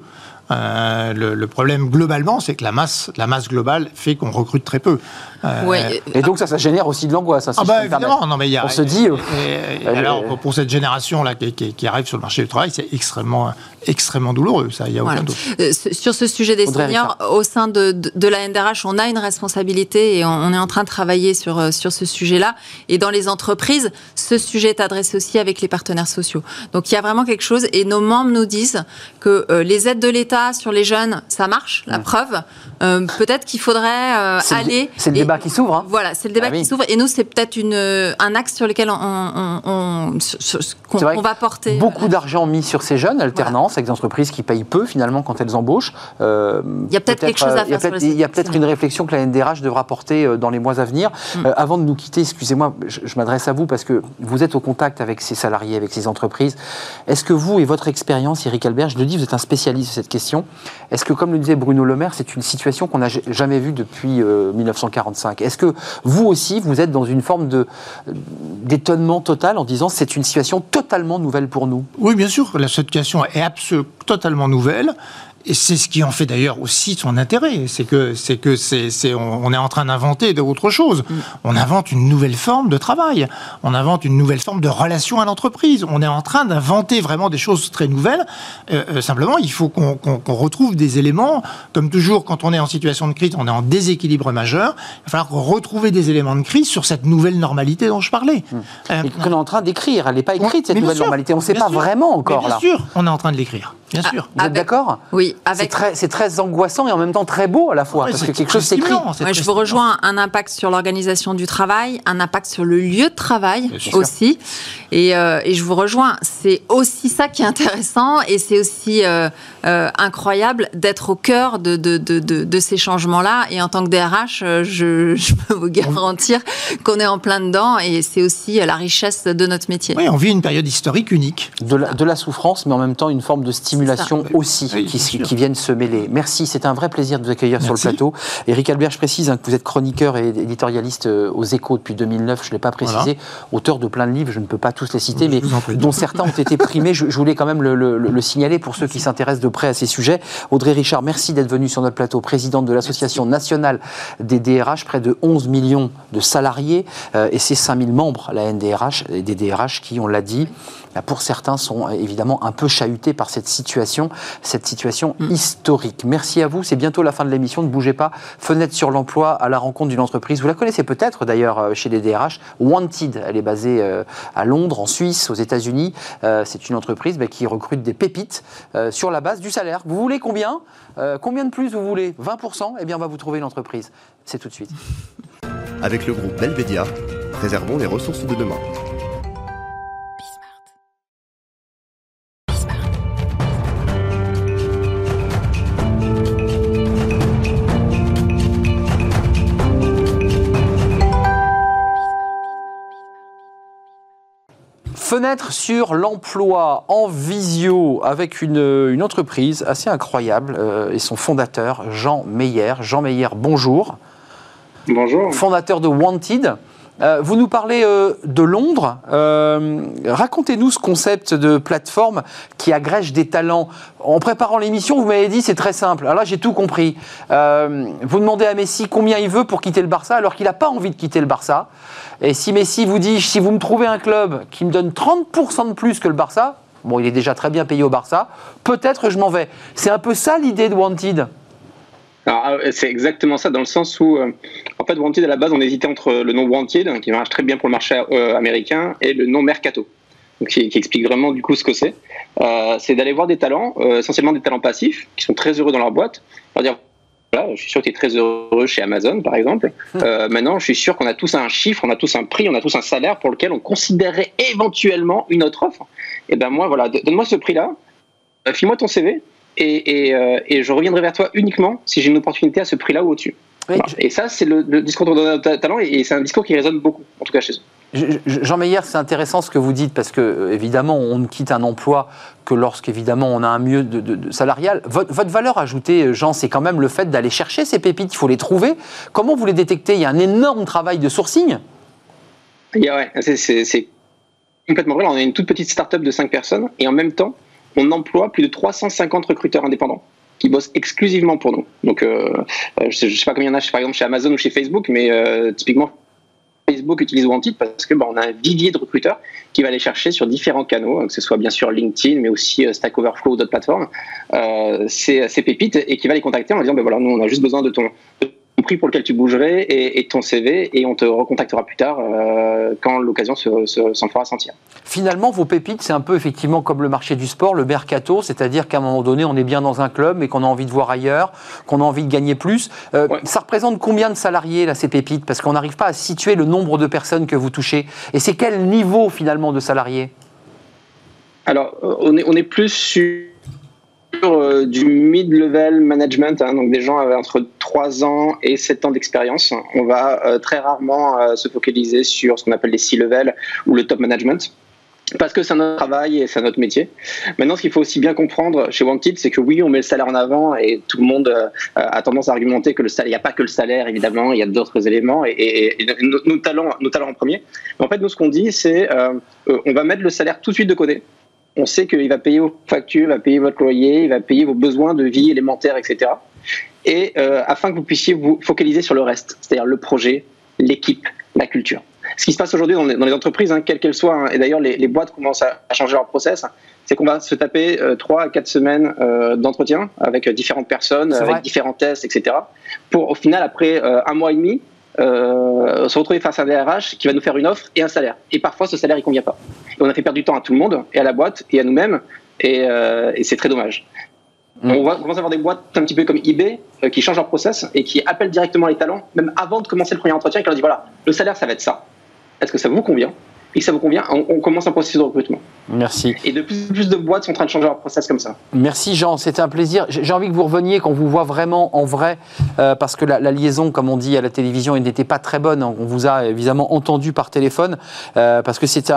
Euh, le, problème globalement, c'est que la masse, la masse globale fait qu'on recrute très peu. Euh, et donc ça, ça génère aussi de l'angoisse. Hein, ah bah, évidemment, non mais il y a, on se dit. Et, alors pour cette génération là qui, qui, arrive sur le marché du travail, c'est extrêmement extrêmement douloureux. Ça, il y a aucun doute. Euh, sur ce sujet des seniors, au sein de, de, la NDRH, on a une responsabilité et on, est en train de travailler sur sur ce sujet-là. Et dans les entreprises, ce sujet est adressé aussi avec les partenaires sociaux. Donc il y a vraiment quelque chose. Et nos membres nous disent que les aides de l'État sur les jeunes, ça marche. La preuve, peut-être qu'il faudrait aller. C'est le débat qui s'ouvre. Hein. Voilà, c'est le débat ah qui s'ouvre. Et nous, c'est peut-être un axe sur lequel on, va porter. Beaucoup euh, d'argent mis sur ces jeunes, alternance, avec des entreprises qui payent peu finalement quand elles embauchent. Euh, il y a peut-être quelque chose à faire. Il y a peut-être une réflexion que la NDRH devra porter euh, dans les mois à venir. Mm. avant de nous quitter, excusez-moi, je, m'adresse à vous parce que vous êtes au contact avec ces salariés, avec ces entreprises. Est-ce que vous et votre expérience, Eric Albert, je le dis, vous êtes un spécialiste de cette question. Est-ce que, comme le disait Bruno Le Maire, c'est une situation qu'on n'a jamais vue depuis 1945 est-ce que vous aussi, vous êtes dans une forme d'étonnement total en disant c'est une situation totalement nouvelle pour nous? Oui, bien sûr, la situation est absolument totalement nouvelle. Et c'est ce qui en fait d'ailleurs aussi son intérêt, c'est que c'est que c'est on, est en train d'inventer d'autres choses. Mm. On invente une nouvelle forme de travail, on invente une nouvelle forme de relation à l'entreprise. On est en train d'inventer vraiment des choses très nouvelles. Euh, euh, simplement, il faut qu'on retrouve des éléments. Comme toujours, quand on est en situation de crise, on est en déséquilibre majeur. Il va falloir retrouver des éléments de crise sur cette nouvelle normalité dont je parlais. Mm. Euh, qu'on est en train d'écrire. Elle n'est pas écrite cette nouvelle normalité. On ne sait pas vraiment encore bien là. Bien sûr, on est en train de l'écrire. Bien sûr. Vous êtes d'accord Oui. C'est très, angoissant et en même temps très beau à la fois, parce que quelque chose s'écrit. je vous rejoins, un impact sur l'organisation du travail, un impact sur le lieu de travail aussi. Euh, et, je vous rejoins, c'est aussi ça qui est intéressant et c'est aussi euh, euh, incroyable d'être au cœur de, de, ces changements-là. Et en tant que DRH, je, je peux vous garantir qu'on est en plein dedans et c'est aussi la richesse de notre métier. Oui, on vit une période historique unique. De la, de la souffrance, mais en même temps une forme de stimulation simulations aussi Oui, qui, viennent se mêler. Merci, c'est un vrai plaisir de vous accueillir sur le plateau. Eric Albert, je précise hein, que vous êtes chroniqueur et éditorialiste euh, aux échos depuis 2009, je ne l'ai pas précisé, auteur de plein de livres, je ne peux pas tous les citer, Je mais dont certains ont été primés. Je, je voulais quand même le, le- le signaler pour ceux qui s'intéressent de près à ces sujets. Audrey Richard, merci d'être venue sur notre plateau, présidente de l'Association nationale des DRH, près de 11 millions de salariés euh, et ses 5000 membres, la NDRH, et des DRH qui, on l'a dit, bah, pour certains sont euh, évidemment un peu chahutés par cette situation, cette situation historique. Merci à vous, c'est bientôt la fin de l'émission, ne bougez pas. Fenêtre sur l'emploi à la rencontre d'une entreprise. Vous la connaissez peut-être d'ailleurs euh, chez les DRH, Wanted, elle est basée euh, à Londres, en Suisse, aux États-Unis. Euh, c'est une entreprise bah, qui recrute des pépites euh, sur la base du salaire. Vous voulez combien? Euh, Combien de plus vous voulez? 20% Eh bien, on va vous trouver une entreprise. C'est tout de suite. Avec le groupe Belvedia, préservons les ressources de demain. Fenêtre sur l'emploi en visio avec une, une entreprise assez incroyable euh, et son fondateur, Jean Meyer. Jean Meyer, bonjour. Bonjour. Fondateur de Wanted. Euh, vous nous parlez euh, de Londres. Euh, Racontez-nous ce concept de plateforme qui agrège des talents. En préparant l'émission, vous m'avez dit c'est très simple. Alors là, j'ai tout compris. Vous demandez à Messi combien il veut pour quitter le Barça alors qu'il n'a pas envie de quitter le Barça. Et si Messi vous dit si vous me trouvez un club qui me donne 30% de plus que le Barça, bon, il est déjà très bien payé au Barça, peut-être je m'en vais. C'est un peu ça l'idée de Wanted? Euh, c'est exactement ça, dans le sens où, euh, en fait, Wanted, à la base, on hésitait entre le nom Wanted, qui marche très bien pour le marché euh, américain, et le nom Mercato, donc, qui, qui explique vraiment du coup ce que c'est. Euh, c'est d'aller voir des talents, essentiellement des talents passifs, qui sont très heureux dans leur boîte, leur dire voilà, je suis sûr que tu es très heureux chez Amazon, par exemple. Euh, maintenant, je suis sûr qu'on a tous un chiffre, on a tous un prix, on a tous un salaire pour lequel on considérerait éventuellement une autre offre. Et ben moi, voilà, donne-moi ce prix-là, file-moi ton CV, et, et, euh, et je reviendrai vers toi uniquement si j'ai une opportunité à ce prix-là ou au-dessus. Oui, Voilà. Et ça, c'est le, le discours de ta- talent, et, et c'est un discours qui résonne beaucoup, en tout cas chez eux. Je- je- Jean Meyer, c'est intéressant ce que vous dites parce que euh, évidemment, on ne quitte un emploi que lorsqu'évidemment on a un mieux de, de- de salarial. Votre, votre valeur ajoutée, euh, Jean, c'est quand même le fait d'aller chercher ces pépites. Il faut les trouver. Comment vous les détectez? Il y a un énorme travail de sourcing? Il y a- ouais, c'est- complètement vrai. On est une toute petite start-up de 5 personnes, et en même temps, on emploie plus de 350 recruteurs indépendants qui bossent exclusivement pour nous. Donc, euh, euh, je, je sais pas combien il y en a, par exemple, chez Amazon ou chez Facebook, mais euh, typiquement, Facebook utilise Wanted parce que bah, on a un vivier de recruteurs qui va aller chercher sur différents canaux, que ce soit bien sûr LinkedIn, mais aussi Stack Overflow ou d'autres plateformes, ces, pépites et qui va les contacter en disant ben voilà, nous on a juste besoin de ton, prix pour lequel tu bougerais et, ton CV et on te recontactera plus tard euh, quand l'occasion se- se- s'en fera sentir. Finalement, vos pépites, c'est un peu effectivement comme le marché du sport, le mercato, c'est-à-dire qu'à un moment donné, on est bien dans un club, mais qu'on a envie de voir ailleurs, qu'on a envie de gagner plus. Euh, Ouais. Ça représente combien de salariés, là, ces pépites? Parce qu'on n'arrive pas à situer le nombre de personnes que vous touchez. Et c'est quel niveau, finalement, de salariés? Alors, euh, on est, on est plus sur euh, du mid-level management, hein, donc des gens avec entre 3 ans et 7 ans d'expérience. On va euh, très rarement euh, se focaliser sur ce qu'on appelle les C-level ou le top management. Parce que c'est notre travail et c'est notre métier. Maintenant, ce qu'il faut aussi bien comprendre chez Wanted, c'est que oui, on met le salaire en avant et tout le monde euh, a tendance à argumenter que le salaire, il n'y a pas que le salaire, évidemment, il y a d'autres éléments et, nos, talents, nos talents en premier. Mais en fait, nous, ce qu'on dit, c'est euh, on va mettre le salaire tout de suite de côté on sait qu'il va payer vos factures, il va payer votre loyer, il va payer vos besoins de vie élémentaires, etc. Et euh, afin que vous puissiez vous focaliser sur le reste, c'est-à-dire le projet, l'équipe, la culture. Ce qui se passe aujourd'hui dans, les- dans les entreprises, hein, quelles qu'elles soient, hein, et d'ailleurs les, les boîtes commencent à, à changer leur process, c'est qu'on va se taper euh, trois à quatre semaines euh, d'entretien avec euh, différentes personnes, avec différents tests, etc. Pour au final, après euh, un mois et demi, euh, se retrouver face à un DRH qui va nous faire une offre et un salaire. Et parfois, ce salaire, il convient pas. Et on a fait perdre du temps à tout le monde, et à la boîte, et à nous-mêmes, et, euh, et c'est très dommage. Mm. On va commencer à avoir des boîtes un petit peu comme eBay euh, qui changent leur process et qui appellent directement les talents, même avant de commencer le premier entretien, et qui leur disent voilà, le salaire, ça va être ça. Est-ce que ça vous convient? Et si ça vous convient, on, on commence un processus de recrutement. Merci. Et de plus en plus de boîtes sont en train de changer leur process comme ça. Merci Jean, c'était un plaisir. J'ai envie que vous reveniez, qu'on vous voit vraiment en vrai, euh, parce que la, liaison, comme on dit à la télévision, elle n'était pas très bonne. On vous a évidemment entendu par téléphone, euh, parce que c'est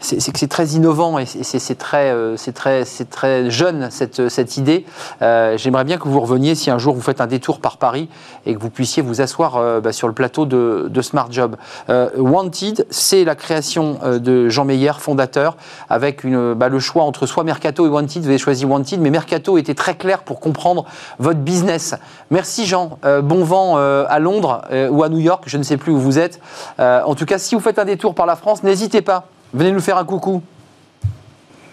c'est très innovant et c'est très, euh, c'est très, c'est très jeune cette, cette idée. J'aimerais bien que vous reveniez si un jour vous faites un détour par Paris et que vous puissiez vous asseoir bah, sur le plateau de, de Smart Job. Wanted, c'est la création de Jean Meyer, fondateur, avec bah, le choix entre soit Mercato et Wanted. Vous avez choisi Wanted, mais Mercato était très clair pour comprendre votre business. Merci Jean. Euh, bon vent euh, à Londres euh, ou à New York, je ne sais plus où vous êtes. en tout cas, si vous faites un détour par la France, n'hésitez pas. Venez nous faire un coucou.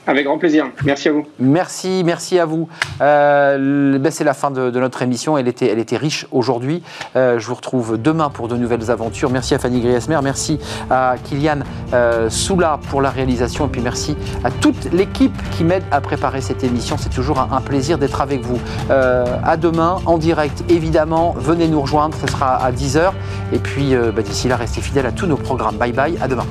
Avec grand plaisir. Merci à vous. Merci, merci à vous. Euh, ben c'est la fin de, notre émission. Elle était, riche aujourd'hui. Euh, je vous retrouve demain pour de nouvelles aventures. Merci à Fanny Griesmer. Merci à Kylian euh, Soula pour la réalisation. Et puis merci à toute l'équipe qui m'aide à préparer cette émission. C'est toujours un, plaisir d'être avec vous. à demain, en direct, évidemment. Venez nous rejoindre. Ce sera à 10h. Et puis, ben, d'ici là, restez fidèles à tous nos programmes. Bye bye. À demain.